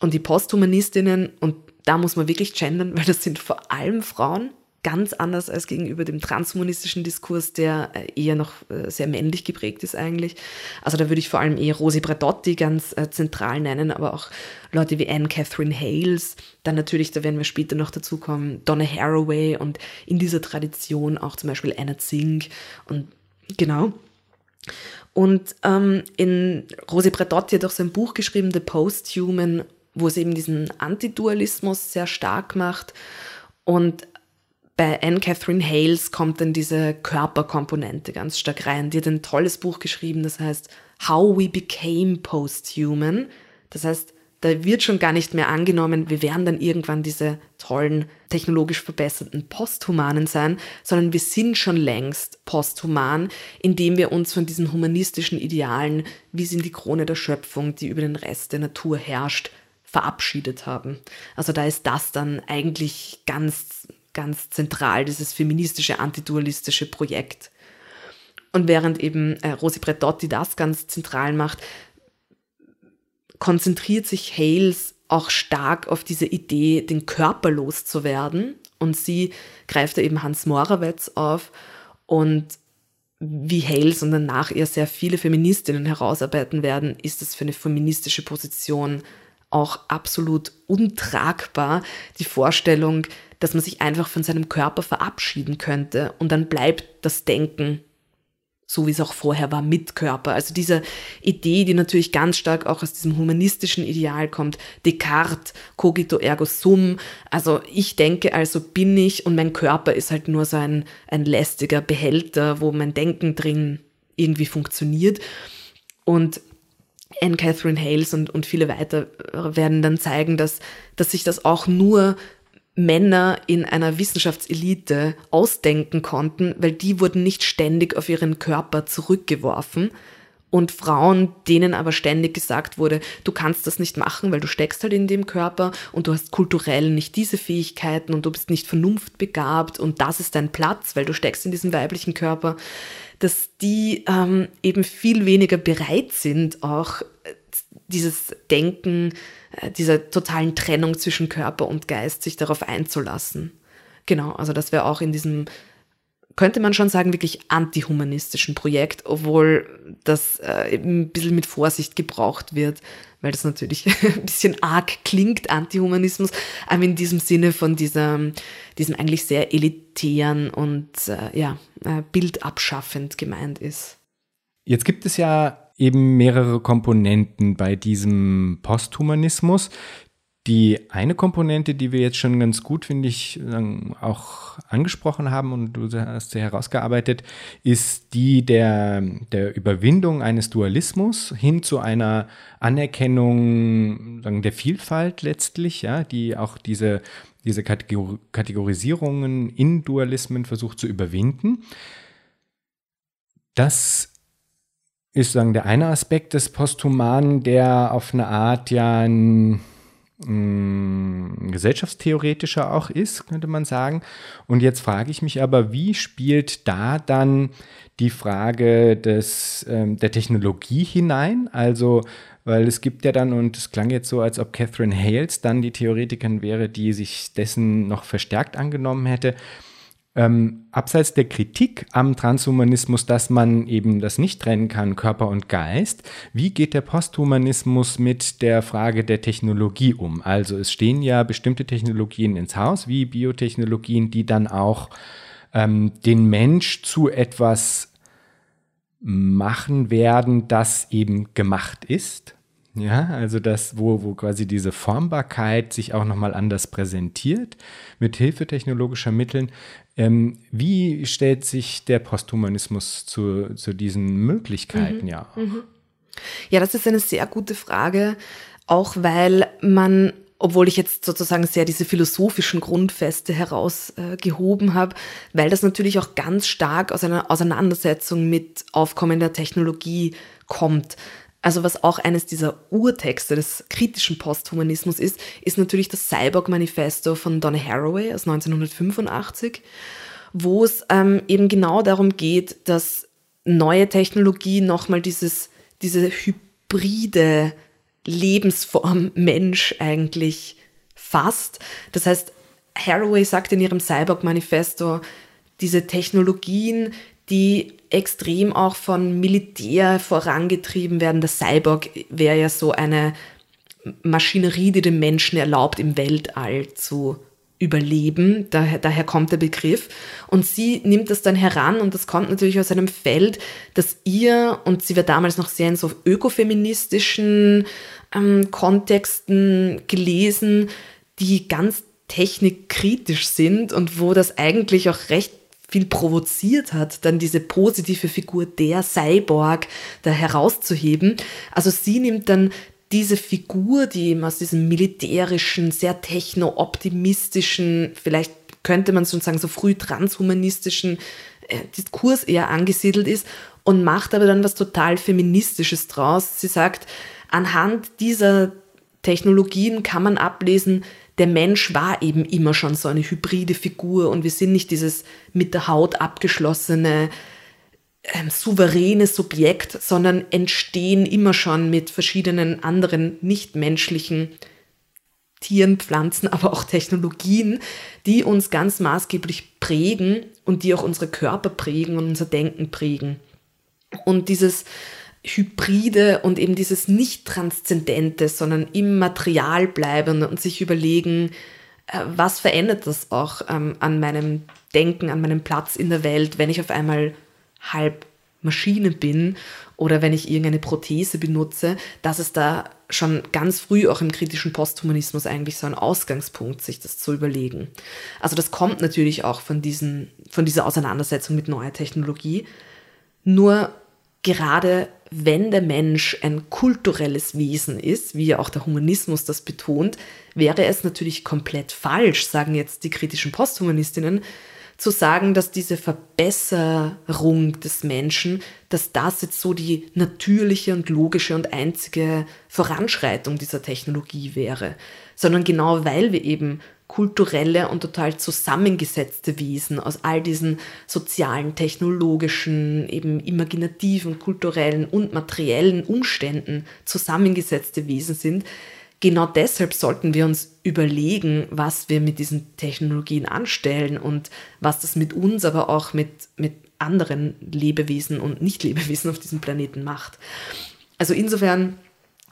Und die Posthumanistinnen, und da muss man wirklich gendern, *laughs* weil das sind vor allem Frauen, ganz anders als gegenüber dem transhumanistischen Diskurs, der äh, eher noch äh, sehr männlich geprägt ist eigentlich. Also da würde ich vor allem eher Rosi Bradotti ganz äh, zentral nennen, aber auch Leute wie Anne Catherine Hales, dann natürlich, da werden wir später noch dazu kommen, Donna Haraway und in dieser Tradition auch zum Beispiel Anna Zink und genau. Und ähm, in Rosi Bradotti hat auch so ein Buch geschrieben, The Posthuman, wo es eben diesen Antidualismus sehr stark macht. Und bei Anne Catherine Hales kommt dann diese Körperkomponente ganz stark rein. Die hat ein tolles Buch geschrieben, das heißt How We Became Posthuman. Das heißt, da wird schon gar nicht mehr angenommen, wir werden dann irgendwann diese tollen, technologisch verbesserten Posthumanen sein, sondern wir sind schon längst posthuman, indem wir uns von diesen humanistischen Idealen, wie sind die Krone der Schöpfung, die über den Rest der Natur herrscht, verabschiedet haben. Also da ist das dann eigentlich ganz ganz zentral, dieses feministische, antidualistische Projekt. Und während eben äh, Rosi Bretotti das ganz zentral macht, konzentriert sich Hales auch stark auf diese Idee, den Körper loszuwerden. Und sie greift da eben Hans Morawetz auf und wie Hales und danach ihr sehr viele Feministinnen herausarbeiten werden, ist es für eine feministische Position auch absolut untragbar, die Vorstellung, dass man sich einfach von seinem Körper verabschieden könnte und dann bleibt das Denken so wie es auch vorher war, mit Körper. Also diese Idee, die natürlich ganz stark auch aus diesem humanistischen Ideal kommt, Descartes, cogito ergo sum, also ich denke, also bin ich und mein Körper ist halt nur so ein, ein lästiger Behälter, wo mein Denken drin irgendwie funktioniert. Und Anne Catherine Hales und, und viele weiter werden dann zeigen, dass, dass sich das auch nur Männer in einer Wissenschaftselite ausdenken konnten, weil die wurden nicht ständig auf ihren Körper zurückgeworfen. Und Frauen, denen aber ständig gesagt wurde, du kannst das nicht machen, weil du steckst halt in dem Körper und du hast kulturell nicht diese Fähigkeiten und du bist nicht vernunftbegabt und das ist dein Platz, weil du steckst in diesem weiblichen Körper, dass die ähm, eben viel weniger bereit sind, auch äh, dieses Denken, dieser totalen Trennung zwischen Körper und Geist, sich darauf einzulassen. Genau, also das wäre auch in diesem, könnte man schon sagen, wirklich antihumanistischen Projekt, obwohl das äh, ein bisschen mit Vorsicht gebraucht wird, weil das natürlich *laughs* ein bisschen arg klingt, Antihumanismus, aber in diesem Sinne von dieser, diesem eigentlich sehr elitären und äh, ja, äh, bildabschaffend gemeint ist. Jetzt gibt es ja eben mehrere Komponenten bei diesem Posthumanismus. Die eine Komponente, die wir jetzt schon ganz gut, finde ich, auch angesprochen haben und du hast sie herausgearbeitet, ist die der, der Überwindung eines Dualismus hin zu einer Anerkennung sagen, der Vielfalt letztlich, ja, die auch diese, diese Kategorisierungen in Dualismen versucht zu überwinden. Das ist sagen der eine Aspekt des Posthumanen, der auf eine Art ja ein, ein gesellschaftstheoretischer auch ist, könnte man sagen. Und jetzt frage ich mich aber, wie spielt da dann die Frage des, ähm, der Technologie hinein? Also, weil es gibt ja dann, und es klang jetzt so, als ob Catherine Hales dann die Theoretikerin wäre, die sich dessen noch verstärkt angenommen hätte, Ähm, abseits der Kritik am Transhumanismus, dass man eben das nicht trennen kann, Körper und Geist, wie geht der Posthumanismus mit der Frage der Technologie um? Also es stehen ja bestimmte Technologien ins Haus, wie Biotechnologien, die dann auch ähm, den Mensch zu etwas machen werden, das eben gemacht ist. Ja, also das, wo, wo quasi diese Formbarkeit sich auch nochmal anders präsentiert, mit Hilfe technologischer Mitteln. Ähm, wie stellt sich der Posthumanismus zu, zu diesen Möglichkeiten? Mhm. Ja. Mhm. ja, das ist eine sehr gute Frage, auch weil man obwohl ich jetzt sozusagen sehr diese philosophischen Grundfeste herausgehoben äh, habe, weil das natürlich auch ganz stark aus einer Auseinandersetzung mit aufkommender Technologie kommt. Also was auch eines dieser Urtexte des kritischen Posthumanismus ist, ist natürlich das Cyborg-Manifesto von Donna Haraway aus 1985, wo es ähm, eben genau darum geht, dass neue Technologie nochmal dieses, diese hybride Lebensform Mensch eigentlich fasst. Das heißt, Haraway sagt in ihrem Cyborg-Manifesto, diese Technologien, die extrem auch von Militär vorangetrieben werden. Der Cyborg wäre ja so eine Maschinerie, die dem Menschen erlaubt, im Weltall zu überleben. Daher, daher kommt der Begriff. Und sie nimmt das dann heran und das kommt natürlich aus einem Feld, das ihr, und sie war damals noch sehr in so ökofeministischen ähm, Kontexten gelesen, die ganz technikkritisch sind und wo das eigentlich auch recht viel provoziert hat, dann diese positive Figur der Cyborg da herauszuheben. Also sie nimmt dann diese Figur, die eben aus diesem militärischen, sehr techno-optimistischen, vielleicht könnte man schon sagen, so früh transhumanistischen äh, Diskurs eher angesiedelt ist und macht aber dann was total Feministisches draus. Sie sagt, anhand dieser Technologien kann man ablesen, der Mensch war eben immer schon so eine hybride Figur und wir sind nicht dieses mit der Haut abgeschlossene, ähm, souveräne Subjekt, sondern entstehen immer schon mit verschiedenen anderen nichtmenschlichen Tieren, Pflanzen, aber auch Technologien, die uns ganz maßgeblich prägen und die auch unsere Körper prägen und unser Denken prägen. Und dieses Hybride und eben dieses nicht Transzendente, sondern im Material bleiben und sich überlegen, äh, was verändert das auch ähm, an meinem Denken, an meinem Platz in der Welt, wenn ich auf einmal halb Maschine bin oder wenn ich irgendeine Prothese benutze, dass es da schon ganz früh auch im kritischen Posthumanismus eigentlich so ein Ausgangspunkt, sich das zu überlegen. Also das kommt natürlich auch von, diesen, von dieser Auseinandersetzung mit neuer Technologie. Nur gerade wenn der Mensch ein kulturelles Wesen ist, wie ja auch der Humanismus das betont, wäre es natürlich komplett falsch, sagen jetzt die kritischen Posthumanistinnen, zu sagen, dass diese Verbesserung des Menschen, dass das jetzt so die natürliche und logische und einzige Voranschreitung dieser Technologie wäre, sondern genau weil wir eben kulturelle und total zusammengesetzte Wesen aus all diesen sozialen, technologischen, eben imaginativen, kulturellen und materiellen Umständen zusammengesetzte Wesen sind. Genau deshalb sollten wir uns überlegen, was wir mit diesen Technologien anstellen und was das mit uns, aber auch mit, mit anderen Lebewesen und Nicht-Lebewesen auf diesem Planeten macht. Also insofern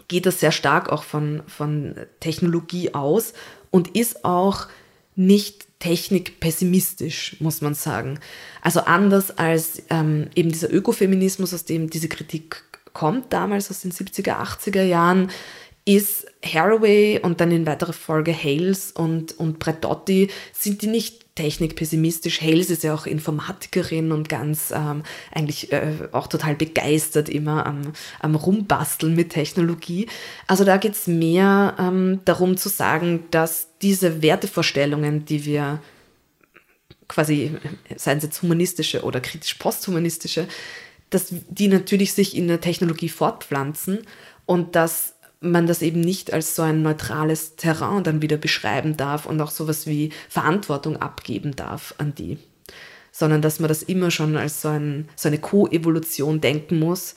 geht das sehr stark auch von, von Technologie aus und ist auch nicht technikpessimistisch, muss man sagen. Also anders als ähm, eben dieser Ökofeminismus, aus dem diese Kritik kommt, damals aus den 70er, 80er Jahren, ist Haraway und dann in weiterer Folge Hales und, und Bretotti, sind die nicht technikpessimistisch. Hales ist ja auch Informatikerin und ganz ähm, eigentlich äh, auch total begeistert immer am, am Rumbasteln mit Technologie. Also da geht es mehr ähm, darum zu sagen, dass diese Wertevorstellungen, die wir quasi, seien es jetzt humanistische oder kritisch posthumanistische, dass die natürlich sich in der Technologie fortpflanzen und dass man das eben nicht als so ein neutrales Terrain dann wieder beschreiben darf und auch sowas wie Verantwortung abgeben darf an die, sondern dass man das immer schon als so, ein, so eine Co-Evolution denken muss,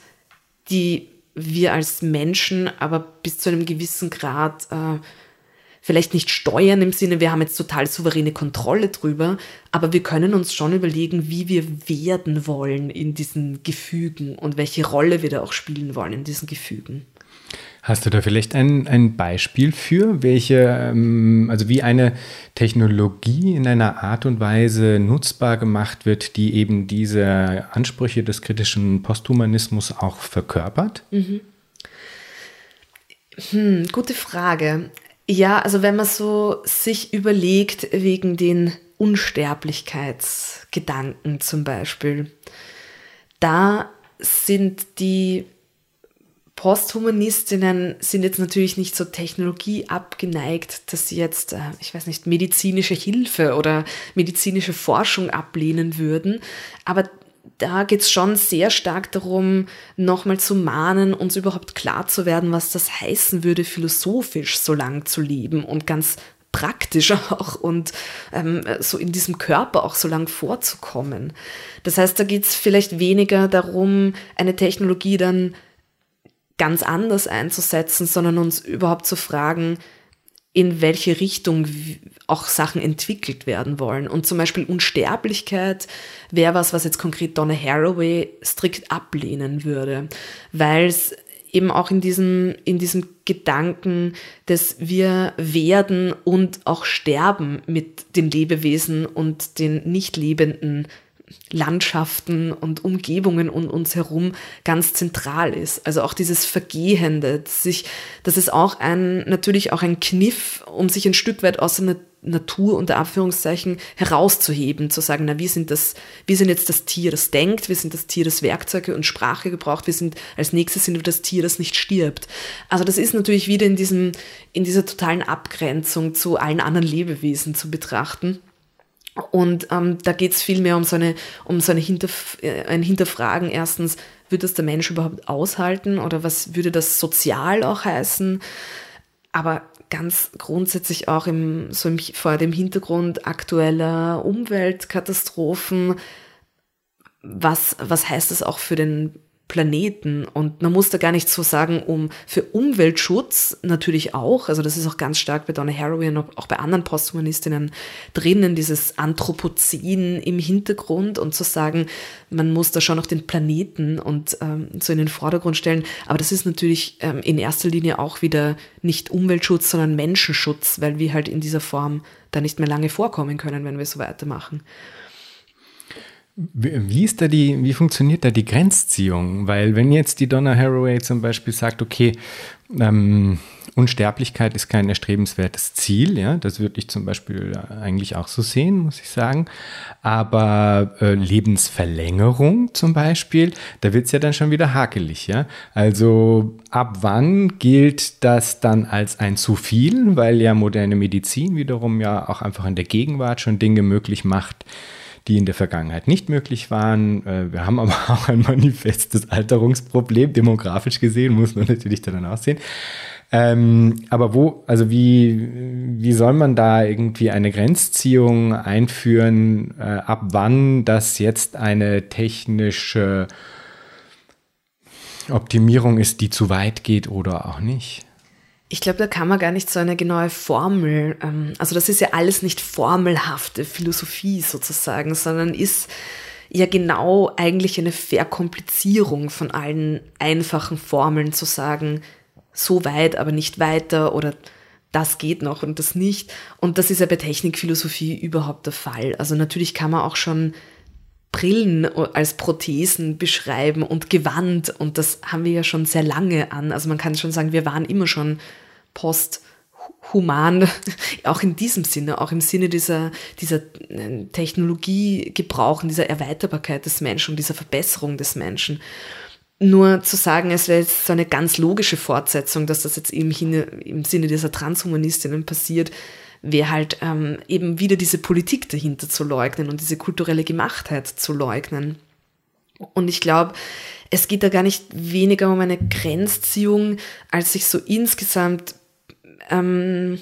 die wir als Menschen aber bis zu einem gewissen Grad äh, vielleicht nicht steuern im Sinne, wir haben jetzt total souveräne Kontrolle drüber, aber wir können uns schon überlegen, wie wir werden wollen in diesen Gefügen und welche Rolle wir da auch spielen wollen in diesen Gefügen. Hast du da vielleicht ein, ein Beispiel für, welche, ähm, also wie eine Technologie in einer Art und Weise nutzbar gemacht wird, die eben diese Ansprüche des kritischen Posthumanismus auch verkörpert? Mhm. Hm, gute Frage. Ja, also wenn man so sich überlegt wegen den Unsterblichkeitsgedanken zum Beispiel, da sind die Posthumanistinnen sind jetzt natürlich nicht so Technologie abgeneigt, dass sie jetzt, äh, ich weiß nicht, medizinische Hilfe oder medizinische Forschung ablehnen würden. Aber da geht es schon sehr stark darum, nochmal zu mahnen, uns überhaupt klar zu werden, was das heißen würde, philosophisch so lang zu leben und ganz praktisch *laughs* auch und ähm, so in diesem Körper auch so lang vorzukommen. Das heißt, da geht es vielleicht weniger darum, eine Technologie dann ganz anders einzusetzen, sondern uns überhaupt zu fragen, in welche Richtung auch Sachen entwickelt werden wollen. Und zum Beispiel Unsterblichkeit wäre was, was jetzt konkret Donna Haraway strikt ablehnen würde, weil es eben auch in diesem, in diesem Gedanken, dass wir werden und auch sterben mit den Lebewesen und den nicht lebenden Landschaften und Umgebungen um uns herum ganz zentral ist. Also auch dieses Vergehende, dass, ich, das ist auch ein, natürlich auch ein Kniff, um sich ein Stück weit aus der Natur unter Anführungszeichen herauszuheben, zu sagen, na, wir sind das, wir sind jetzt das Tier, das denkt, wir sind das Tier, das Werkzeuge und Sprache gebraucht, wir sind, als nächstes sind wir das Tier, das nicht stirbt. Also das ist natürlich wieder in diesem, in dieser totalen Abgrenzung zu allen anderen Lebewesen zu betrachten. Und ähm, da geht es vielmehr um so, eine, um so eine Hinterf äh, ein Hinterfragen. Erstens, würde das der Mensch überhaupt aushalten oder was würde das sozial auch heißen? Aber ganz grundsätzlich auch im, so im, vor dem Hintergrund aktueller Umweltkatastrophen. Was, was heißt das auch für den Planeten. Und man muss da gar nicht so sagen, um für Umweltschutz natürlich auch, also das ist auch ganz stark bei Donna Haraway und auch bei anderen Posthumanistinnen drinnen, dieses Anthropozän im Hintergrund und zu sagen, man muss da schon noch den Planeten und ähm, so in den Vordergrund stellen. Aber das ist natürlich ähm, in erster Linie auch wieder nicht Umweltschutz, sondern Menschenschutz, weil wir halt in dieser Form da nicht mehr lange vorkommen können, wenn wir so weitermachen. Wie ist da die, wie funktioniert da die Grenzziehung? Weil wenn jetzt die Donna Haraway zum Beispiel sagt, okay, ähm, Unsterblichkeit ist kein erstrebenswertes Ziel, ja, das würde ich zum Beispiel eigentlich auch so sehen, muss ich sagen. Aber äh, Lebensverlängerung zum Beispiel, da wird es ja dann schon wieder hakelig, ja. Also ab wann gilt das dann als ein zu viel, weil ja moderne Medizin wiederum ja auch einfach in der Gegenwart schon Dinge möglich macht, die in der Vergangenheit nicht möglich waren. Äh, wir haben aber *laughs* auch ein manifestes Alterungsproblem, demografisch gesehen, muss man natürlich dann aussehen. Ähm, aber wo, also wie, wie soll man da irgendwie eine Grenzziehung einführen, äh, ab wann das jetzt eine technische Optimierung ist, die zu weit geht oder auch nicht? Ich glaube, da kann man gar nicht so eine genaue Formel, ähm, also das ist ja alles nicht formelhafte Philosophie sozusagen, sondern ist ja genau eigentlich eine Verkomplizierung von allen einfachen Formeln zu sagen, so weit, aber nicht weiter oder das geht noch und das nicht. Und das ist ja bei Technikphilosophie überhaupt der Fall. Also natürlich kann man auch schon Brillen als Prothesen beschreiben und Gewand. Und das haben wir ja schon sehr lange an. Also man kann schon sagen, wir waren immer schon posthuman, *laughs* auch in diesem Sinne, auch im Sinne dieser, dieser äh, Technologiegebrauch und dieser Erweiterbarkeit des Menschen und dieser Verbesserung des Menschen. Nur zu sagen, es wäre jetzt so eine ganz logische Fortsetzung, dass das jetzt im, im Sinne dieser Transhumanistinnen passiert, wäre halt ähm, eben wieder diese Politik dahinter zu leugnen und diese kulturelle Gemachtheit zu leugnen. Und ich glaube, es geht da gar nicht weniger um eine Grenzziehung, als sich so insgesamt ähm,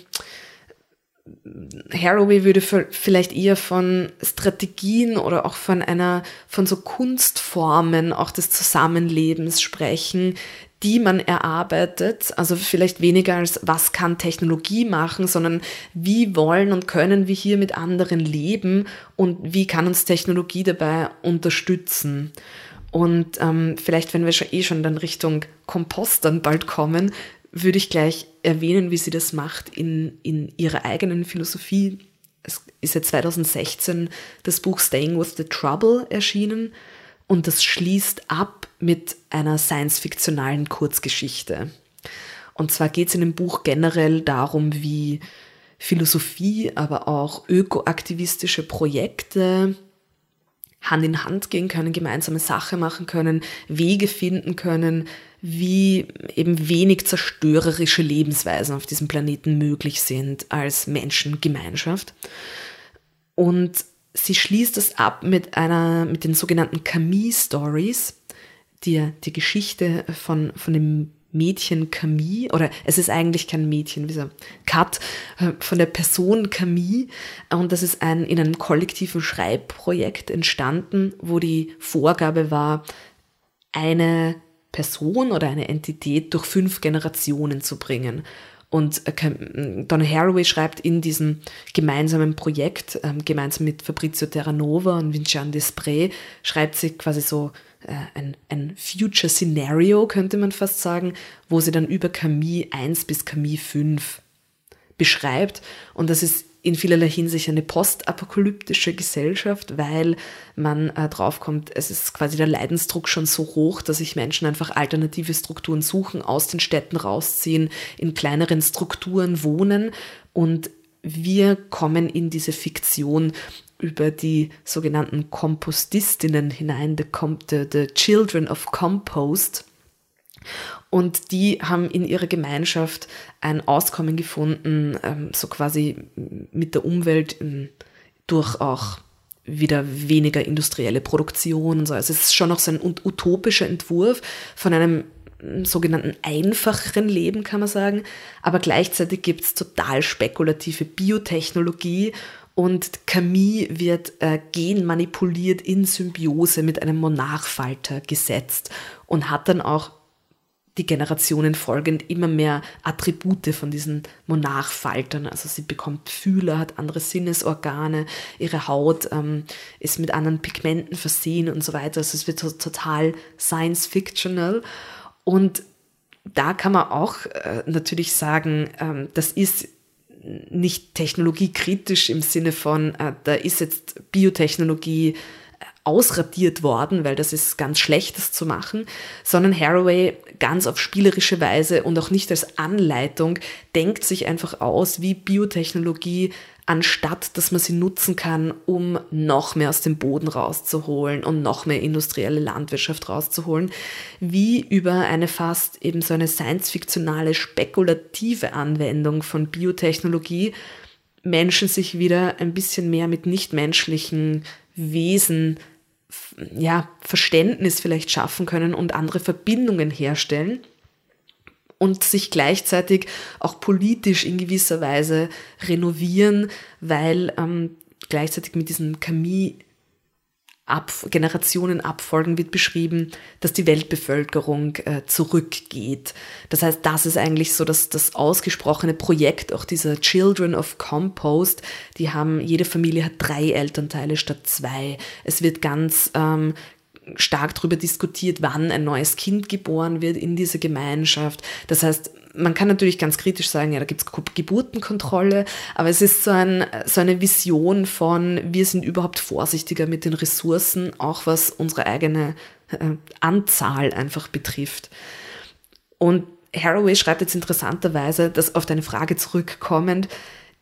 Haraway würde vielleicht eher von Strategien oder auch von einer, von so Kunstformen auch des Zusammenlebens sprechen, die man erarbeitet, also vielleicht weniger als was kann Technologie machen, sondern wie wollen und können wir hier mit anderen leben und wie kann uns Technologie dabei unterstützen. Und ähm, vielleicht, wenn wir schon eh schon dann Richtung Kompost dann bald kommen, würde ich gleich erwähnen, wie sie das macht in, in ihrer eigenen Philosophie. Es ist ja 2016 das Buch Staying with the Trouble erschienen und das schließt ab mit einer science-fiktionalen Kurzgeschichte. Und zwar geht es in dem Buch generell darum, wie Philosophie, aber auch ökoaktivistische Projekte Hand in Hand gehen können, gemeinsame Sache machen können, Wege finden können, wie eben wenig zerstörerische Lebensweisen auf diesem Planeten möglich sind als Menschengemeinschaft. Und sie schließt es ab mit einer, mit den sogenannten Camille Stories, die die Geschichte von, von dem Mädchen Camille, oder es ist eigentlich kein Mädchen, wie so Cut, äh, von der Person Camille. Und das ist ein, in einem kollektiven Schreibprojekt entstanden, wo die Vorgabe war, eine Person oder eine Entität durch fünf Generationen zu bringen. Und äh, Donna Haraway schreibt in diesem gemeinsamen Projekt, ähm, gemeinsam mit Fabrizio Terranova und Vincian Desprez, schreibt sie quasi so ein, ein Future Scenario, könnte man fast sagen, wo sie dann über Camille 1 bis Camille 5 beschreibt. Und das ist in vielerlei Hinsicht eine postapokalyptische Gesellschaft, weil man äh, draufkommt, es ist quasi der Leidensdruck schon so hoch, dass sich Menschen einfach alternative Strukturen suchen, aus den Städten rausziehen, in kleineren Strukturen wohnen und wir kommen in diese Fiktion über die sogenannten Kompostistinnen hinein, the, the, the Children of Compost. Und die haben in ihrer Gemeinschaft ein Auskommen gefunden, ähm, so quasi mit der Umwelt ähm, durch auch wieder weniger industrielle Produktion und so. Also es ist schon noch so ein utopischer Entwurf von einem ähm, sogenannten einfacheren Leben, kann man sagen. Aber gleichzeitig gibt es total spekulative Biotechnologie und Camille wird äh, genmanipuliert in Symbiose mit einem Monarchfalter gesetzt und hat dann auch die Generationen folgend immer mehr Attribute von diesen Monarchfaltern. Also sie bekommt Fühler, hat andere Sinnesorgane, ihre Haut ähm, ist mit anderen Pigmenten versehen und so weiter. Also es wird total science-fictional. Und da kann man auch äh, natürlich sagen, ähm, das ist nicht technologiekritisch im Sinne von, äh, da ist jetzt Biotechnologie ausradiert worden, weil das ist ganz Schlechtes zu machen, sondern Haraway ganz auf spielerische Weise und auch nicht als Anleitung denkt sich einfach aus, wie Biotechnologie anstatt dass man sie nutzen kann, um noch mehr aus dem Boden rauszuholen und noch mehr industrielle Landwirtschaft rauszuholen, wie über eine fast eben so eine science-fiktionale, spekulative Anwendung von Biotechnologie Menschen sich wieder ein bisschen mehr mit nichtmenschlichen Wesen ja, Verständnis vielleicht schaffen können und andere Verbindungen herstellen und sich gleichzeitig auch politisch in gewisser Weise renovieren, weil ähm, gleichzeitig mit diesen Camille Ab Generationen abfolgen wird beschrieben, dass die Weltbevölkerung äh, zurückgeht. Das heißt, das ist eigentlich so das, das ausgesprochene Projekt auch dieser Children of Compost. Die haben, jede Familie hat drei Elternteile statt zwei. Es wird ganz ähm, stark darüber diskutiert, wann ein neues Kind geboren wird in dieser Gemeinschaft. Das heißt, man kann natürlich ganz kritisch sagen, ja, da gibt es Geburtenkontrolle, aber es ist so, ein, so eine Vision von, wir sind überhaupt vorsichtiger mit den Ressourcen, auch was unsere eigene äh, Anzahl einfach betrifft. Und Haraway schreibt jetzt interessanterweise, dass auf deine Frage zurückkommend,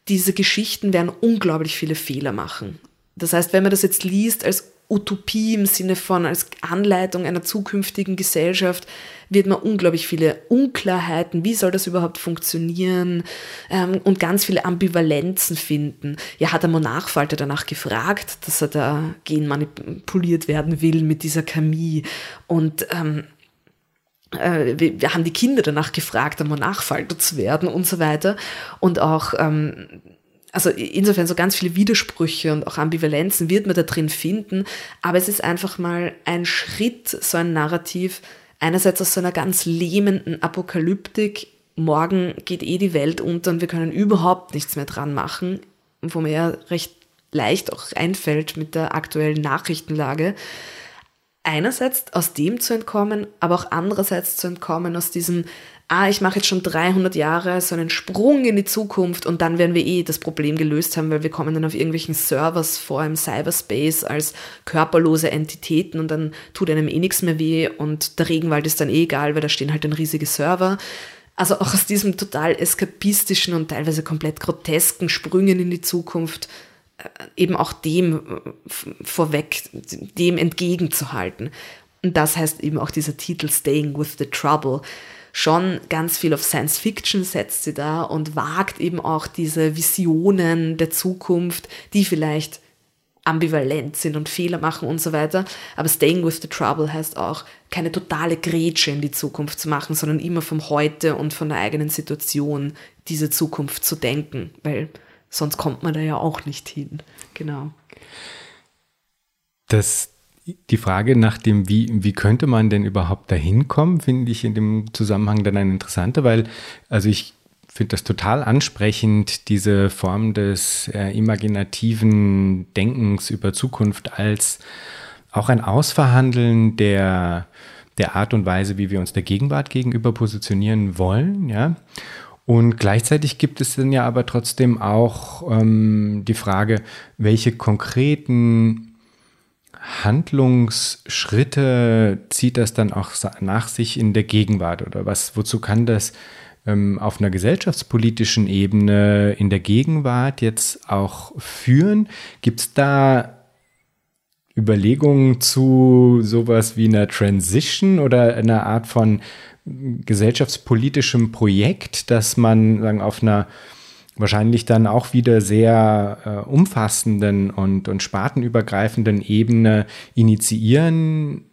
diese Geschichten werden unglaublich viele Fehler machen. Das heißt, wenn man das jetzt liest als Utopie im Sinne von als Anleitung einer zukünftigen Gesellschaft wird man unglaublich viele Unklarheiten, wie soll das überhaupt funktionieren ähm, und ganz viele Ambivalenzen finden. Ja, hat der Monarchfalter danach gefragt, dass er da genmanipuliert werden will mit dieser Camille und ähm, äh, wir, haben die Kinder danach gefragt, der Monarchfalter zu werden und so weiter. Und auch ähm, also insofern so ganz viele Widersprüche und auch Ambivalenzen wird man da drin finden, aber es ist einfach mal ein Schritt, so ein Narrativ einerseits aus so einer ganz lähmenden Apokalyptik, morgen geht eh die Welt unter und wir können überhaupt nichts mehr dran machen, wo mir ja recht leicht auch einfällt mit der aktuellen Nachrichtenlage. Einerseits aus dem zu entkommen, aber auch andererseits zu entkommen aus diesem ah, ich mache jetzt schon 300 Jahre so einen Sprung in die Zukunft und dann werden wir eh das Problem gelöst haben, weil wir kommen dann auf irgendwelchen Servers vor im Cyberspace als körperlose Entitäten und dann tut einem eh nichts mehr weh und der Regenwald ist dann eh egal, weil da stehen halt dann riesige Server. Also auch aus diesem total eskapistischen und teilweise komplett grotesken Sprüngen in die Zukunft äh, eben auch dem äh, vorweg, dem entgegenzuhalten. Und das heißt eben auch dieser Titel Staying with the Trouble schon ganz viel auf Science Fiction setzt sie da und wagt eben auch diese Visionen der Zukunft, die vielleicht ambivalent sind und Fehler machen und so weiter. Aber Staying with the Trouble heißt auch, keine totale Grätsche in die Zukunft zu machen, sondern immer vom Heute und von der eigenen Situation diese Zukunft zu denken, weil sonst kommt man da ja auch nicht hin. Genau. Das die Frage nach dem, wie, wie könnte man denn überhaupt dahin kommen, finde ich in dem Zusammenhang dann eine interessante, weil, also ich finde das total ansprechend, diese Form des äh, imaginativen Denkens über Zukunft als auch ein Ausverhandeln der, der Art und Weise, wie wir uns der Gegenwart gegenüber positionieren wollen, ja. Und gleichzeitig gibt es dann ja aber trotzdem auch ähm, die Frage, welche konkreten Handlungsschritte zieht das dann auch nach sich in der Gegenwart oder was, wozu kann das ähm, auf einer gesellschaftspolitischen Ebene in der Gegenwart jetzt auch führen? Gibt es da Überlegungen zu sowas wie einer Transition oder einer Art von gesellschaftspolitischem Projekt, dass man sagen, auf einer wahrscheinlich dann auch wieder sehr äh, umfassenden und, und spartenübergreifenden Ebene initiieren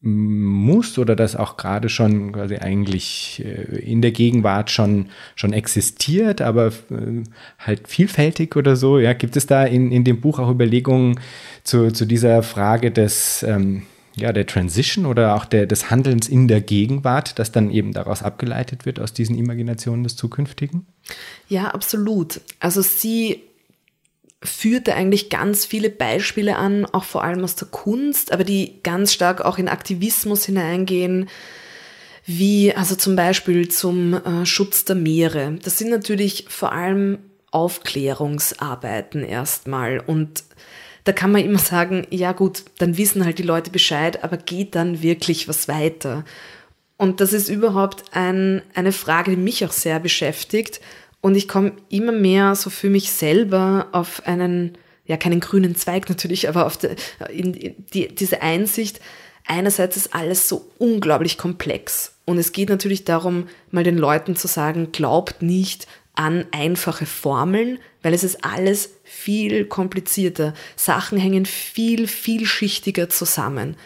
muss oder das auch gerade schon quasi eigentlich äh, in der Gegenwart schon, schon existiert, aber äh, halt vielfältig oder so. Ja, gibt es da in, in dem Buch auch Überlegungen zu, zu dieser Frage des ähm, ja, der Transition oder auch der, des Handelns in der Gegenwart, das dann eben daraus abgeleitet wird aus diesen Imaginationen des Zukünftigen? Ja, absolut. Also sie führte eigentlich ganz viele Beispiele an, auch vor allem aus der Kunst, aber die ganz stark auch in Aktivismus hineingehen, wie also zum Beispiel zum äh, Schutz der Meere. Das sind natürlich vor allem Aufklärungsarbeiten erstmal und da kann man immer sagen, ja gut, dann wissen halt die Leute Bescheid, aber geht dann wirklich was weiter? Und das ist überhaupt ein, eine Frage, die mich auch sehr beschäftigt. Und ich komme immer mehr so für mich selber auf einen, ja, keinen grünen Zweig natürlich, aber auf die, in die, diese Einsicht, einerseits ist alles so unglaublich komplex. Und es geht natürlich darum, mal den Leuten zu sagen, glaubt nicht an einfache Formeln, weil es ist alles viel komplizierter. Sachen hängen viel, vielschichtiger zusammen.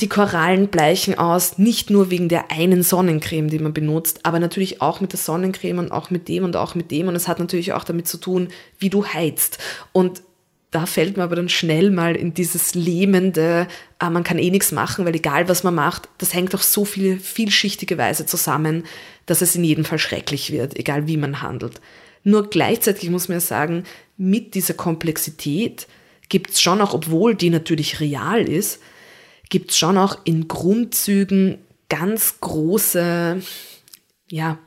Die Korallen bleichen aus, nicht nur wegen der einen Sonnencreme, die man benutzt, aber natürlich auch mit der Sonnencreme und auch mit dem und auch mit dem. Und es hat natürlich auch damit zu tun, wie du heizt. Und da fällt man aber dann schnell mal in dieses lähmende, ah, man kann eh nichts machen, weil egal was man macht, das hängt auf so viele vielschichtige Weise zusammen, dass es in jedem Fall schrecklich wird, egal wie man handelt. Nur gleichzeitig muss man ja sagen, mit dieser Komplexität gibt es schon auch, obwohl die natürlich real ist, gibt es schon auch in Grundzügen ganz große ja,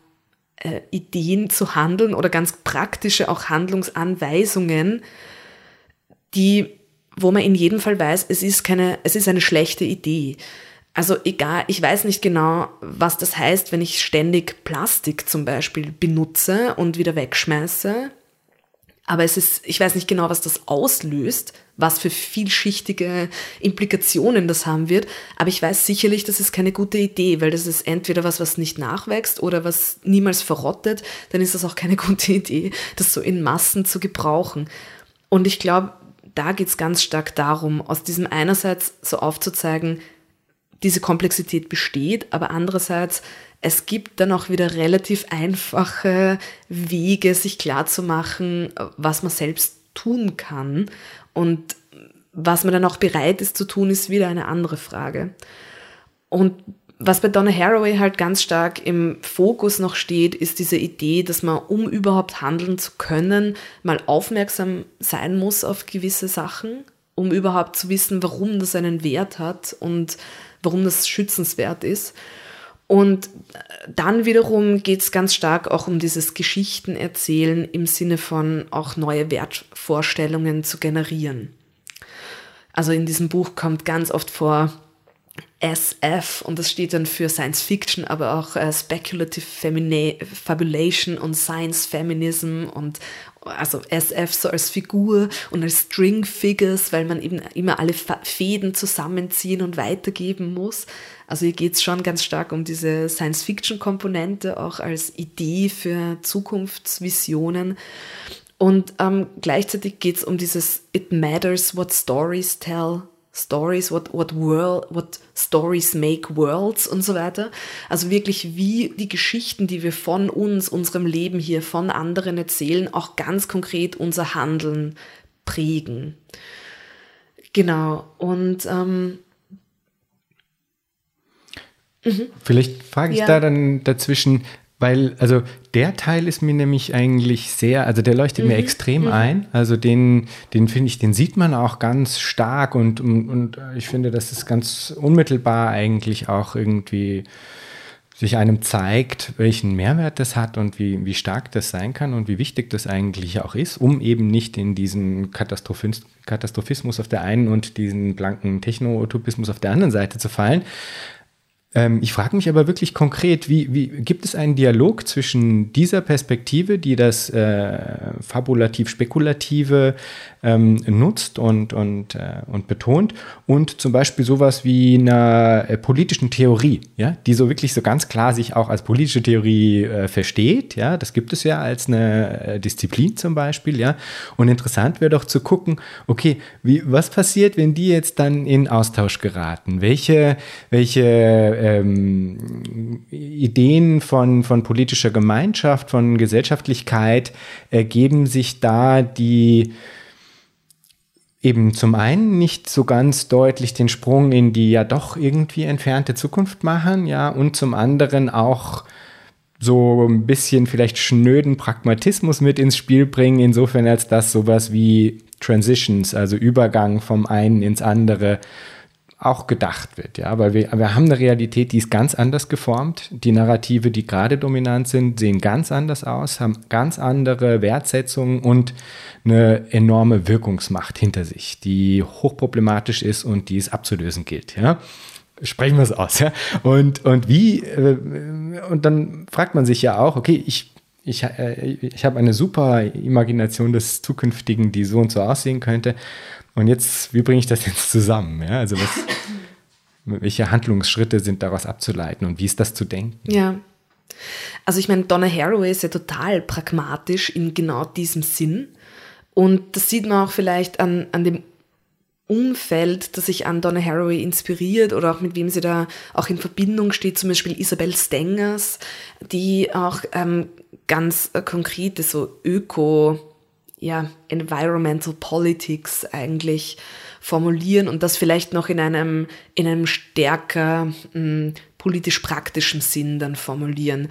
äh, Ideen zu handeln oder ganz praktische auch Handlungsanweisungen, die, wo man in jedem Fall weiß, es ist keine, es ist eine schlechte Idee. Also egal, ich weiß nicht genau, was das heißt, wenn ich ständig Plastik zum Beispiel benutze und wieder wegschmeiße. Aber es ist, ich weiß nicht genau, was das auslöst, was für vielschichtige Implikationen das haben wird. Aber ich weiß sicherlich, das ist keine gute Idee, weil das ist entweder was, was nicht nachwächst oder was niemals verrottet. Dann ist das auch keine *laughs* gute Idee, das so in Massen zu gebrauchen. Und ich glaube, da geht es ganz stark darum, aus diesem einerseits so aufzuzeigen, diese Komplexität besteht, aber andererseits, es gibt dann auch wieder relativ einfache Wege, sich klarzumachen, was man selbst tun kann. Und was man dann auch bereit ist zu tun, ist wieder eine andere Frage. Und was bei Donna Haraway halt ganz stark im Fokus noch steht, ist diese Idee, dass man, um überhaupt handeln zu können, mal aufmerksam sein muss auf gewisse Sachen, um überhaupt zu wissen, warum das einen Wert hat und warum das schützenswert ist. Und dann wiederum geht es ganz stark auch um dieses Geschichtenerzählen im Sinne von auch neue Wertvorstellungen zu generieren. Also in diesem Buch kommt ganz oft vor SF und das steht dann für Science Fiction, aber auch äh, Speculative Femina Fabulation und Science Feminism und also SF so als Figur und als String Figures, weil man eben immer alle Fäden zusammenziehen und weitergeben muss. Also hier geht es schon ganz stark um diese Science-Fiction-Komponente, auch als Idee für Zukunftsvisionen. Und ähm, gleichzeitig geht es um dieses It matters what stories tell, stories, what, what, world, what stories make worlds und so weiter. Also wirklich, wie die Geschichten, die wir von uns, unserem Leben hier, von anderen erzählen, auch ganz konkret unser Handeln prägen. Genau. Und ähm, Mhm. Vielleicht frage ich ja. da dann dazwischen, weil, also der Teil ist mir nämlich eigentlich sehr, also der leuchtet mhm. mir extrem mhm. ein. Also den, den finde ich, den sieht man auch ganz stark und, und, und ich finde, dass es ganz unmittelbar eigentlich auch irgendwie sich einem zeigt, welchen Mehrwert das hat und wie, wie stark das sein kann und wie wichtig das eigentlich auch ist, um eben nicht in diesen Katastrophismus auf der einen und diesen blanken Techno-Utopismus auf der anderen Seite zu fallen. Ähm, ich frage mich aber wirklich konkret, wie, wie, gibt es einen Dialog zwischen dieser Perspektive, die das äh, fabulativ-spekulative ähm, nutzt und, und, äh, und betont, und zum Beispiel sowas wie einer äh, politischen Theorie, ja, die so wirklich so ganz klar sich auch als politische Theorie äh, versteht, ja, das gibt es ja als eine äh, Disziplin zum Beispiel, ja, und interessant wäre doch zu gucken, okay, wie, was passiert, wenn die jetzt dann in Austausch geraten? Welche, welche ähm, Ideen von, von politischer Gemeinschaft, von Gesellschaftlichkeit ergeben sich da, die eben zum einen nicht so ganz deutlich den Sprung in die ja doch irgendwie entfernte Zukunft machen, ja, und zum anderen auch so ein bisschen vielleicht schnöden Pragmatismus mit ins Spiel bringen, insofern als das sowas wie Transitions, also Übergang vom einen ins andere, auch gedacht wird. Ja, weil wir, wir haben eine Realität, die ist ganz anders geformt. Die Narrative, die gerade dominant sind, sehen ganz anders aus, haben ganz andere Wertsetzungen und eine enorme Wirkungsmacht hinter sich, die hochproblematisch ist und die es abzulösen gilt. Ja. Sprechen wir es aus. Ja? Und, und wie, äh, und dann fragt man sich ja auch, okay, ich ich, äh, ich habe eine super Imagination des Zukünftigen, die so und so aussehen könnte. Und jetzt, wie bringe ich das jetzt zusammen? Ja, also was, welche Handlungsschritte sind daraus abzuleiten und wie ist das zu denken? Ja. Also ich meine, Donna Haraway ist ja total pragmatisch in genau diesem Sinn. Und das sieht man auch vielleicht an, an dem Umfeld, das sich an Donna Haraway inspiriert oder auch mit wem sie da auch in Verbindung steht, zum Beispiel Isabel Stengers, die auch ähm, ganz äh, konkrete so Öko- ja, Environmental Politics eigentlich formulieren und das vielleicht noch in einem, in einem stärker hm, politisch praktischen Sinn dann formulieren.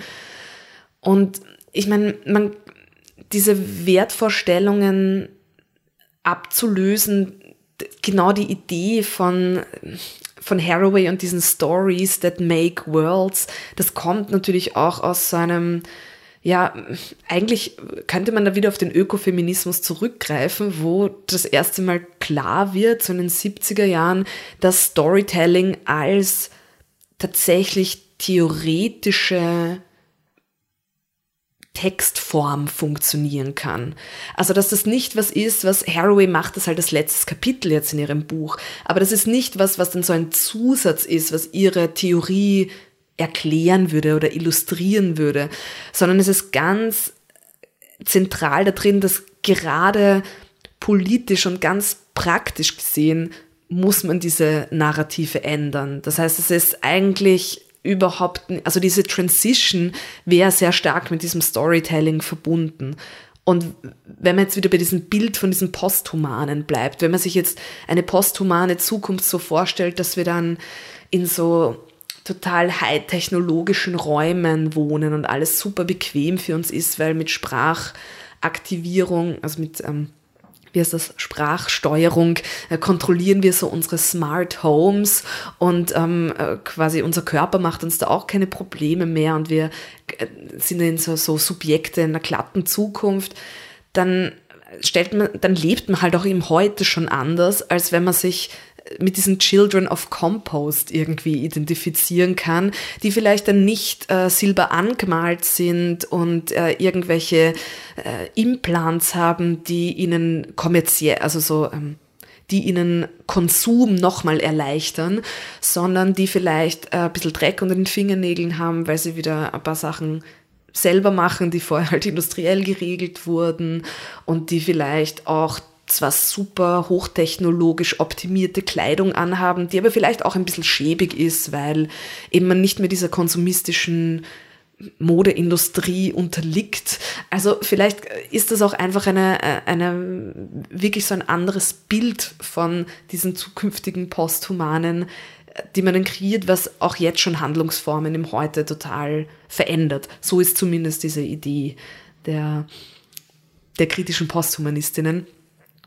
Und ich meine, man, diese Wertvorstellungen abzulösen, genau die Idee von, von Haraway und diesen Stories that make worlds, das kommt natürlich auch aus so einem ja, eigentlich könnte man da wieder auf den Ökofeminismus zurückgreifen, wo das erste Mal klar wird, so in den 70er Jahren, dass Storytelling als tatsächlich theoretische Textform funktionieren kann. Also, dass das nicht was ist, was Haraway macht, das halt das letzte Kapitel jetzt in ihrem Buch. Aber das ist nicht was, was dann so ein Zusatz ist, was ihre Theorie erklären würde oder illustrieren würde, sondern es ist ganz zentral da drin, dass gerade politisch und ganz praktisch gesehen muss man diese Narrative ändern. Das heißt, es ist eigentlich überhaupt, also diese Transition wäre sehr stark mit diesem Storytelling verbunden. Und wenn man jetzt wieder bei diesem Bild von diesem Posthumanen bleibt, wenn man sich jetzt eine posthumane Zukunft so vorstellt, dass wir dann in so total high-technologischen Räumen wohnen und alles super bequem für uns ist, weil mit Sprachaktivierung, also mit ähm, wie heißt das, Sprachsteuerung, äh, kontrollieren wir so unsere Smart Homes und ähm, äh, quasi unser Körper macht uns da auch keine Probleme mehr und wir äh, sind in so, so Subjekte in einer glatten Zukunft, dann stellt man, dann lebt man halt auch im Heute schon anders, als wenn man sich mit diesen Children of Compost irgendwie identifizieren kann, die vielleicht dann nicht äh, silber angemalt sind und äh, irgendwelche äh, Implants haben, die ihnen kommerziell, also so, ähm, die ihnen Konsum nochmal erleichtern, sondern die vielleicht äh, ein bisschen Dreck unter den Fingernägeln haben, weil sie wieder ein paar Sachen selber machen, die vorher halt industriell geregelt wurden und die vielleicht auch zwar super hochtechnologisch optimierte Kleidung anhaben, die aber vielleicht auch ein bisschen schäbig ist, weil eben man nicht mehr dieser konsumistischen Modeindustrie unterliegt. Also vielleicht ist das auch einfach eine, eine wirklich so ein anderes Bild von diesen zukünftigen Posthumanen, die man dann kreiert, was auch jetzt schon Handlungsformen im Heute total verändert. So ist zumindest diese Idee der, der kritischen Posthumanistinnen.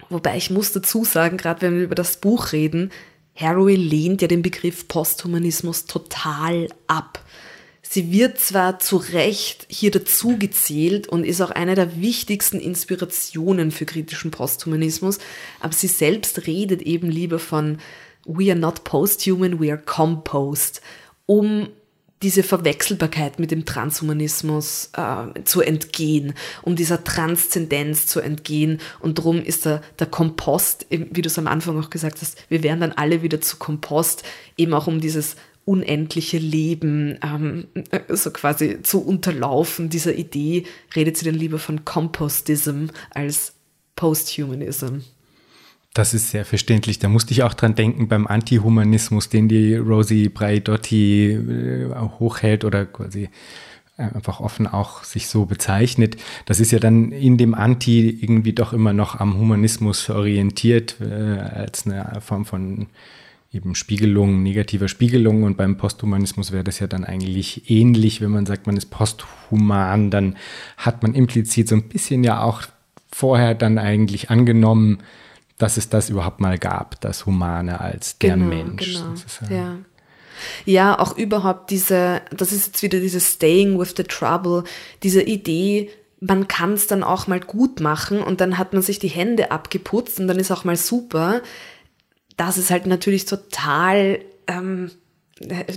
Wobei ich muss dazu sagen, gerade wenn wir über das Buch reden, Haraway lehnt ja den Begriff Posthumanismus total ab. Sie wird zwar zu Recht hier dazu gezählt und ist auch eine der wichtigsten Inspirationen für kritischen Posthumanismus, aber sie selbst redet eben lieber von We are not posthuman, we are composed, um diese Verwechselbarkeit mit dem Transhumanismus äh, zu entgehen, um dieser Transzendenz zu entgehen. Und darum ist der, der Kompost, wie du es am Anfang auch gesagt hast, wir werden dann alle wieder zu Kompost, eben auch um dieses unendliche Leben ähm, so quasi zu unterlaufen. Dieser Idee redet sie dann lieber von Compostism als Posthumanism. Das ist sehr verständlich. Da musste ich auch dran denken beim Antihumanismus, den die Rosie Braidotti äh, hochhält oder quasi äh, einfach offen auch sich so bezeichnet. Das ist ja dann in dem Anti irgendwie doch immer noch am Humanismus orientiert, äh, als eine Form von eben Spiegelung, negativer Spiegelung. Und beim Posthumanismus wäre das ja dann eigentlich ähnlich, wenn man sagt, man ist posthuman, dann hat man implizit so ein bisschen ja auch vorher dann eigentlich angenommen, dass es das überhaupt mal gab, das Humane als der genau, Mensch. Genau. Ja. ja, auch überhaupt diese, das ist jetzt wieder dieses Staying with the Trouble, diese Idee, man kann es dann auch mal gut machen und dann hat man sich die Hände abgeputzt und dann ist auch mal super. Das ist halt natürlich total, ähm,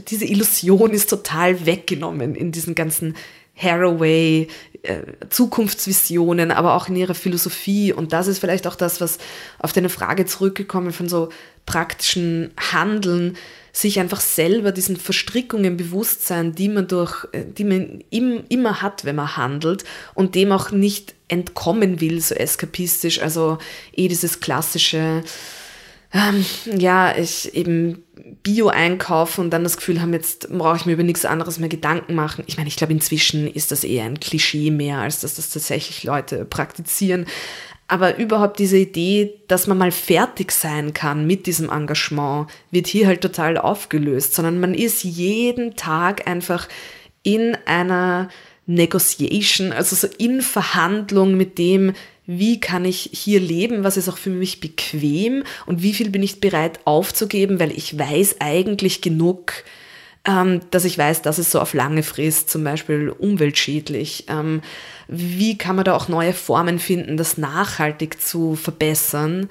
diese Illusion ist total weggenommen in diesen ganzen Haraway, äh, Zukunftsvisionen, aber auch in ihrer Philosophie. Und das ist vielleicht auch das, was auf deine Frage zurückgekommen von so praktischen Handeln, sich einfach selber diesen Verstrickungen bewusst sein, die man durch, äh, die man im, immer hat, wenn man handelt und dem auch nicht entkommen will, so eskapistisch. Also eh dieses klassische, ähm, ja, ich eben Bio einkaufen und dann das Gefühl haben, jetzt brauche ich mir über nichts anderes mehr Gedanken machen. Ich meine, ich glaube, inzwischen ist das eher ein Klischee mehr, als dass das tatsächlich Leute praktizieren. Aber überhaupt diese Idee, dass man mal fertig sein kann mit diesem Engagement, wird hier halt total aufgelöst, sondern man ist jeden Tag einfach in einer Negotiation, also so in Verhandlung mit dem, wie kann ich hier leben, was ist auch für mich bequem und wie viel bin ich bereit aufzugeben, weil ich weiß eigentlich genug, ähm, dass ich weiß, das ist so auf lange Frist zum Beispiel umweltschädlich. Ähm, wie kann man da auch neue Formen finden, das nachhaltig zu verbessern?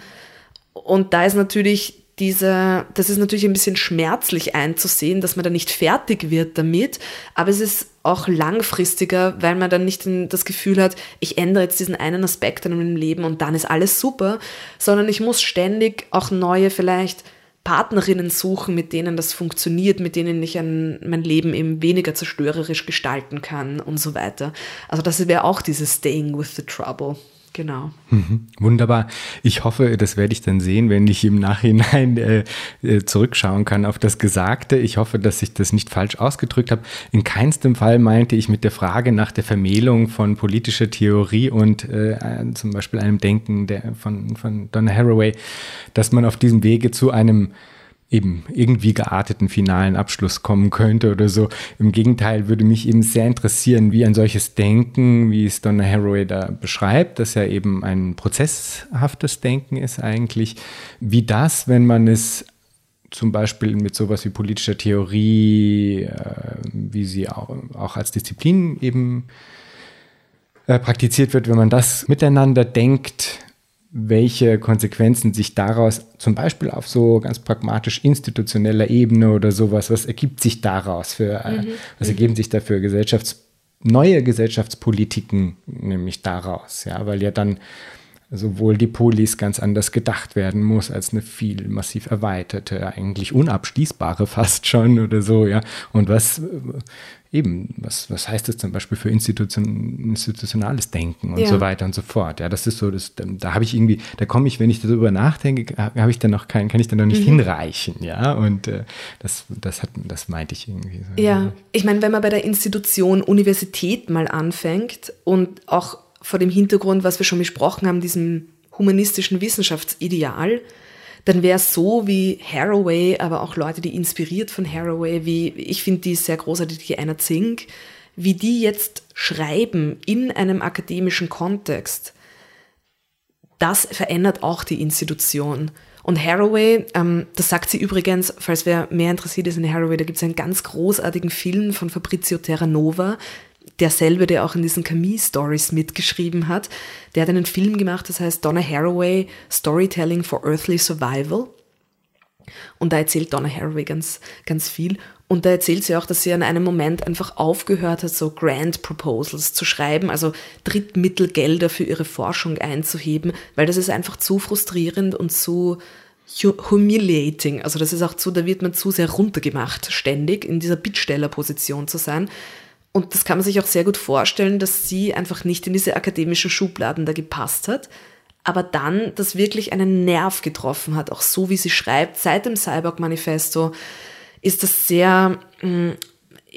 Und da ist natürlich diese, das ist natürlich ein bisschen schmerzlich einzusehen, dass man da nicht fertig wird damit, aber es ist auch langfristiger, weil man dann nicht das Gefühl hat, ich ändere jetzt diesen einen Aspekt in meinem Leben und dann ist alles super, sondern ich muss ständig auch neue vielleicht Partnerinnen suchen, mit denen das funktioniert, mit denen ich ein, mein Leben eben weniger zerstörerisch gestalten kann und so weiter. Also das wäre auch dieses Staying with the Trouble. Genau. Mhm, wunderbar. Ich hoffe, das werde ich dann sehen, wenn ich im Nachhinein äh, äh, zurückschauen kann auf das Gesagte. Ich hoffe, dass ich das nicht falsch ausgedrückt habe. In keinstem Fall meinte ich mit der Frage nach der Vermählung von politischer Theorie und äh, zum Beispiel einem Denken der, von, von Donna Haraway, dass man auf diesem Wege zu einem eben irgendwie gearteten finalen Abschluss kommen könnte oder so. Im Gegenteil würde mich eben sehr interessieren, wie ein solches Denken, wie es Donna Haraway da beschreibt, dass ja eben ein prozesshaftes Denken ist eigentlich, wie das, wenn man es zum Beispiel mit sowas wie politischer Theorie, äh, wie sie auch, auch als Disziplin eben äh, praktiziert wird, wenn man das miteinander denkt, welche Konsequenzen sich daraus zum Beispiel auf so ganz pragmatisch institutioneller Ebene oder sowas, was ergibt sich daraus für, äh, mhm. was ergeben sich da für Gesellschafts, neue Gesellschaftspolitiken nämlich daraus, ja, weil ja dann sowohl die Polis ganz anders gedacht werden muss als eine viel massiv erweiterte, eigentlich unabschließbare fast schon oder so, ja. Und was eben, was, was heißt das zum Beispiel für Institution, institutionales Denken und ja. so weiter und so fort. Ja, das ist so, das, da habe ich irgendwie, da komme ich, wenn ich darüber nachdenke, habe ich dann noch kein, kann ich dann noch nicht mhm. hinreichen, ja. Und äh, das, das hat, das meinte ich irgendwie. So, ja. ja, ich meine, wenn man bei der Institution Universität mal anfängt und auch vor dem Hintergrund, was wir schon besprochen haben, diesem humanistischen Wissenschaftsideal, dann wäre es so wie Haraway, aber auch Leute, die inspiriert von Haraway, wie ich finde die sehr großartig, die Anna Zink, wie die jetzt schreiben in einem akademischen Kontext, das verändert auch die Institution. Und Haraway, ähm, das sagt sie übrigens, falls wer mehr interessiert ist in Haraway, da gibt es einen ganz großartigen Film von Fabrizio Terranova, derselbe, der auch in diesen Camille-Stories mitgeschrieben hat, der hat einen Film gemacht, das heißt Donna Haraway, Storytelling for Earthly Survival. Und da erzählt Donna Haraway ganz, ganz viel. Und da erzählt sie auch, dass sie an einem Moment einfach aufgehört hat, so Grant Proposals zu schreiben, also Drittmittelgelder für ihre Forschung einzuheben, weil das ist einfach zu frustrierend und zu humiliating. Also das ist auch zu, da wird man zu sehr runtergemacht, ständig in dieser Bittstellerposition zu sein. Und das kann man sich auch sehr gut vorstellen, dass sie einfach nicht in diese akademischen Schubladen da gepasst hat, aber dann das wirklich einen Nerv getroffen hat, auch so wie sie schreibt. Seit dem Cyborg-Manifesto ist das sehr, mm,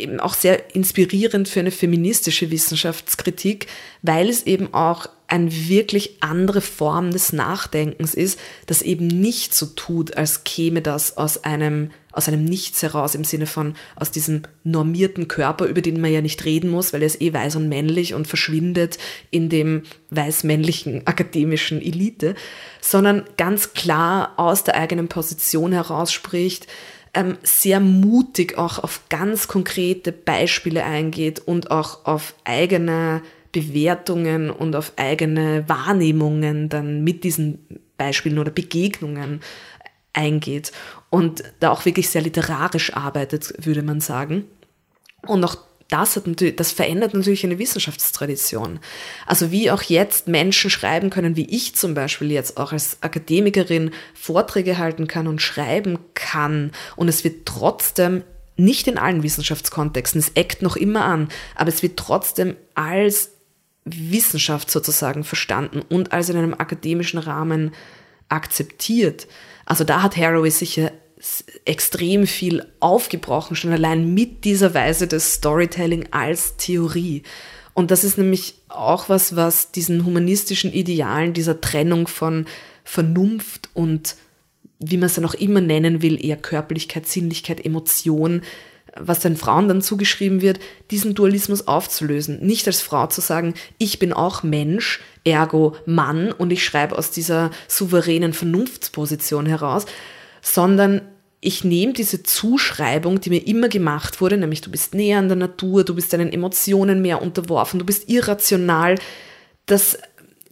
eben auch sehr inspirierend für eine feministische Wissenschaftskritik, weil es eben auch eine wirklich andere Form des Nachdenkens ist, das eben nicht so tut, als käme das aus einem, aus einem Nichts heraus, im Sinne von aus diesem normierten Körper, über den man ja nicht reden muss, weil er ist eh weiß und männlich und verschwindet in dem weiß-männlichen akademischen Elite, sondern ganz klar aus der eigenen Position heraus spricht, ähm, sehr mutig auch auf ganz konkrete Beispiele eingeht und auch auf eigene Bewertungen und auf eigene Wahrnehmungen dann mit diesen Beispielen oder Begegnungen eingeht und da auch wirklich sehr literarisch arbeitet, würde man sagen. Und auch das, hat natürlich, das verändert natürlich eine Wissenschaftstradition. Also wie auch jetzt Menschen schreiben können, wie ich zum Beispiel jetzt auch als Akademikerin Vorträge halten kann und schreiben kann und es wird trotzdem nicht in allen Wissenschaftskontexten, es eckt noch immer an, aber es wird trotzdem als Wissenschaft sozusagen verstanden und als in einem akademischen Rahmen akzeptiert. Also da hat Haraway sicher extrem viel aufgebrochen, schon allein mit dieser Weise des Storytelling als Theorie. Und das ist nämlich auch was, was diesen humanistischen Idealen, dieser Trennung von Vernunft und wie man es dann auch immer nennen will, eher Körperlichkeit, Sinnlichkeit, Emotion, was den Frauen dann zugeschrieben wird, diesen Dualismus aufzulösen. Nicht als Frau zu sagen, ich bin auch Mensch, ergo Mann und ich schreibe aus dieser souveränen Vernunftsposition heraus, sondern ich nehme diese Zuschreibung, die mir immer gemacht wurde, nämlich du bist näher an der Natur, du bist deinen Emotionen mehr unterworfen, du bist irrational, das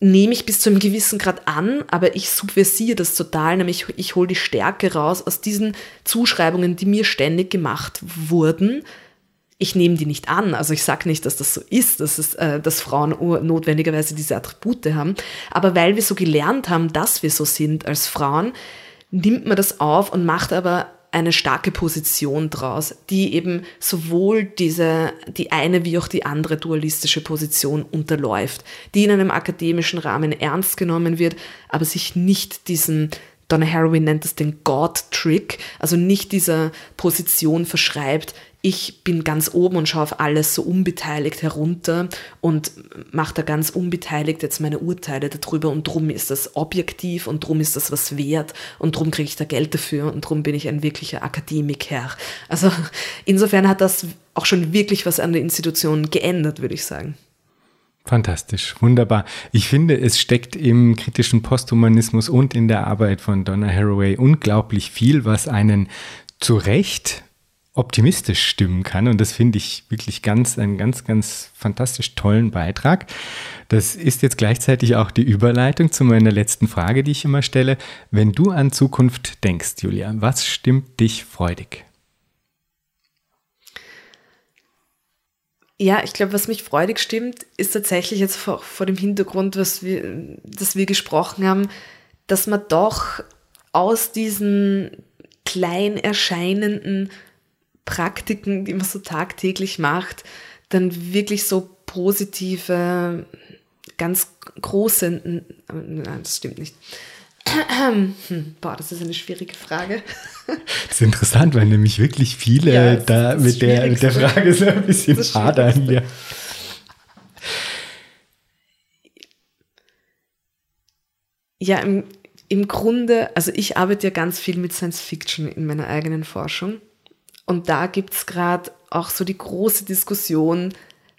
nehme ich bis zu einem gewissen Grad an, aber ich subversiere das total, nämlich ich hole die Stärke raus aus diesen Zuschreibungen, die mir ständig gemacht wurden. Ich nehme die nicht an, also ich sage nicht, dass das so ist, dass, es, äh, dass Frauen notwendigerweise diese Attribute haben, aber weil wir so gelernt haben, dass wir so sind als Frauen, nimmt man das auf und macht aber eine starke Position draus, die eben sowohl diese, die eine wie auch die andere dualistische Position unterläuft, die in einem akademischen Rahmen ernst genommen wird, aber sich nicht diesen Donna Haraway nennt es den God-Trick, also nicht dieser Position verschreibt, ich bin ganz oben und schaue auf alles so unbeteiligt herunter und mache da ganz unbeteiligt jetzt meine Urteile darüber und drum ist das objektiv und drum ist das was wert und drum kriege ich da Geld dafür und drum bin ich ein wirklicher Akademiker. Also insofern hat das auch schon wirklich was an der Institution geändert, würde ich sagen. Fantastisch, wunderbar. Ich finde, es steckt im kritischen Posthumanismus und in der Arbeit von Donna Haraway unglaublich viel, was einen zu Recht optimistisch stimmen kann. Und das finde ich wirklich ganz, einen ganz, ganz fantastisch tollen Beitrag. Das ist jetzt gleichzeitig auch die Überleitung zu meiner letzten Frage, die ich immer stelle. Wenn du an Zukunft denkst, Julia, was stimmt dich freudig? Ja, ich glaube, was mich freudig stimmt, ist tatsächlich jetzt vor, vor dem Hintergrund, was wir, dass wir gesprochen haben, dass man doch aus diesen klein erscheinenden Praktiken, die man so tagtäglich macht, dann wirklich so positive, ganz große, nein, das stimmt nicht. *clears throat* Boah, das ist eine schwierige Frage. Das ist interessant, weil nämlich wirklich viele ja, da mit der, mit der Frage so ein bisschen hadern. Ja. ja, im, im Grunde, also ich arbeite ja ganz viel mit Science Fiction in meiner eigenen Forschung. Und da gibt es gerade auch so die große Diskussion,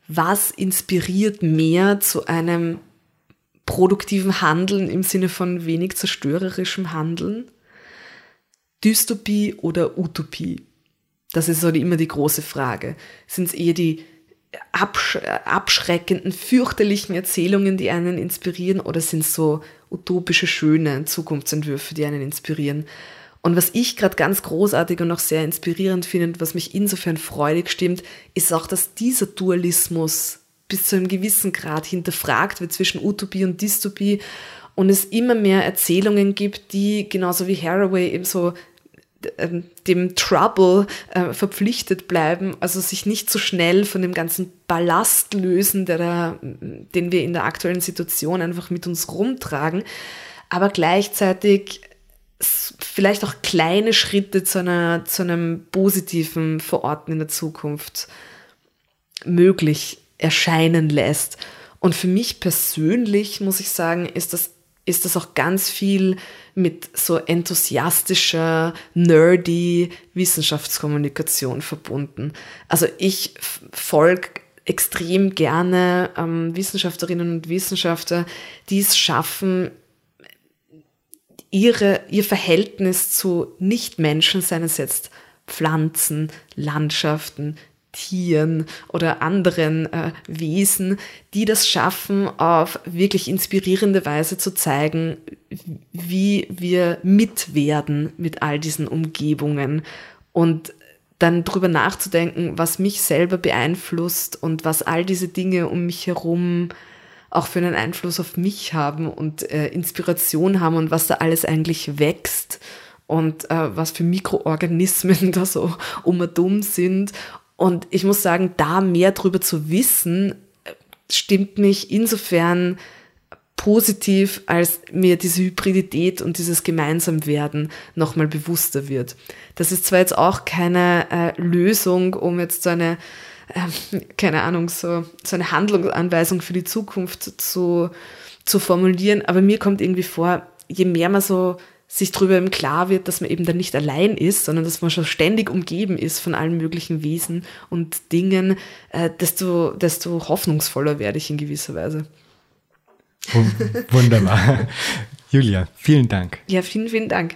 was inspiriert mehr zu einem produktiven Handeln im Sinne von wenig zerstörerischem Handeln? Dystopie oder Utopie? Das ist so die, immer die große Frage. Sind es eher die absch abschreckenden, fürchterlichen Erzählungen, die einen inspirieren, oder sind es so utopische, schöne Zukunftsentwürfe, die einen inspirieren? Und was ich gerade ganz großartig und auch sehr inspirierend finde, was mich insofern freudig stimmt, ist auch, dass dieser Dualismus bis zu einem gewissen Grad hinterfragt wird zwischen Utopie und Dystopie und es immer mehr Erzählungen gibt, die genauso wie Haraway eben so ähm, dem Trouble äh, verpflichtet bleiben, also sich nicht so schnell von dem ganzen Ballast lösen, der da, den wir in der aktuellen Situation einfach mit uns rumtragen, aber gleichzeitig vielleicht auch kleine Schritte zu, einer, zu einem positiven Verorten in der Zukunft möglich erscheinen lässt. Und für mich persönlich, muss ich sagen, ist das, ist das auch ganz viel mit so enthusiastischer, nerdy Wissenschaftskommunikation verbunden. Also ich folge extrem gerne ähm, Wissenschaftlerinnen und Wissenschaftler, die es schaffen, ihre, ihr Verhältnis zu Nichtmenschen, seien es jetzt Pflanzen, Landschaften, Tieren oder anderen äh, Wesen, die das schaffen, auf wirklich inspirierende Weise zu zeigen, wie wir mitwerden mit all diesen Umgebungen. Und dann drüber nachzudenken, was mich selber beeinflusst und was all diese Dinge um mich herum auch für einen Einfluss auf mich haben und äh, Inspiration haben und was da alles eigentlich wächst und äh, was für Mikroorganismen *laughs* da so um und um sind. Und ich muss sagen, da mehr drüber zu wissen, äh, stimmt mich insofern positiv, als mir diese Hybridität und dieses Gemeinsamwerden nochmal bewusster wird. Das ist zwar jetzt auch keine äh, Lösung, um jetzt so eine äh, keine Ahnung, so, so eine Handlungsanweisung für die Zukunft zu, zu formulieren. Aber mir kommt irgendwie vor, je mehr man so sich darüber im Klar wird, dass man eben dann nicht allein ist, sondern dass man schon ständig umgeben ist von allen möglichen Wesen und Dingen, äh, desto, desto hoffnungsvoller werde ich in gewisser Weise. Wunderbar. *laughs* Julia, vielen Dank. Ja, vielen, vielen Dank.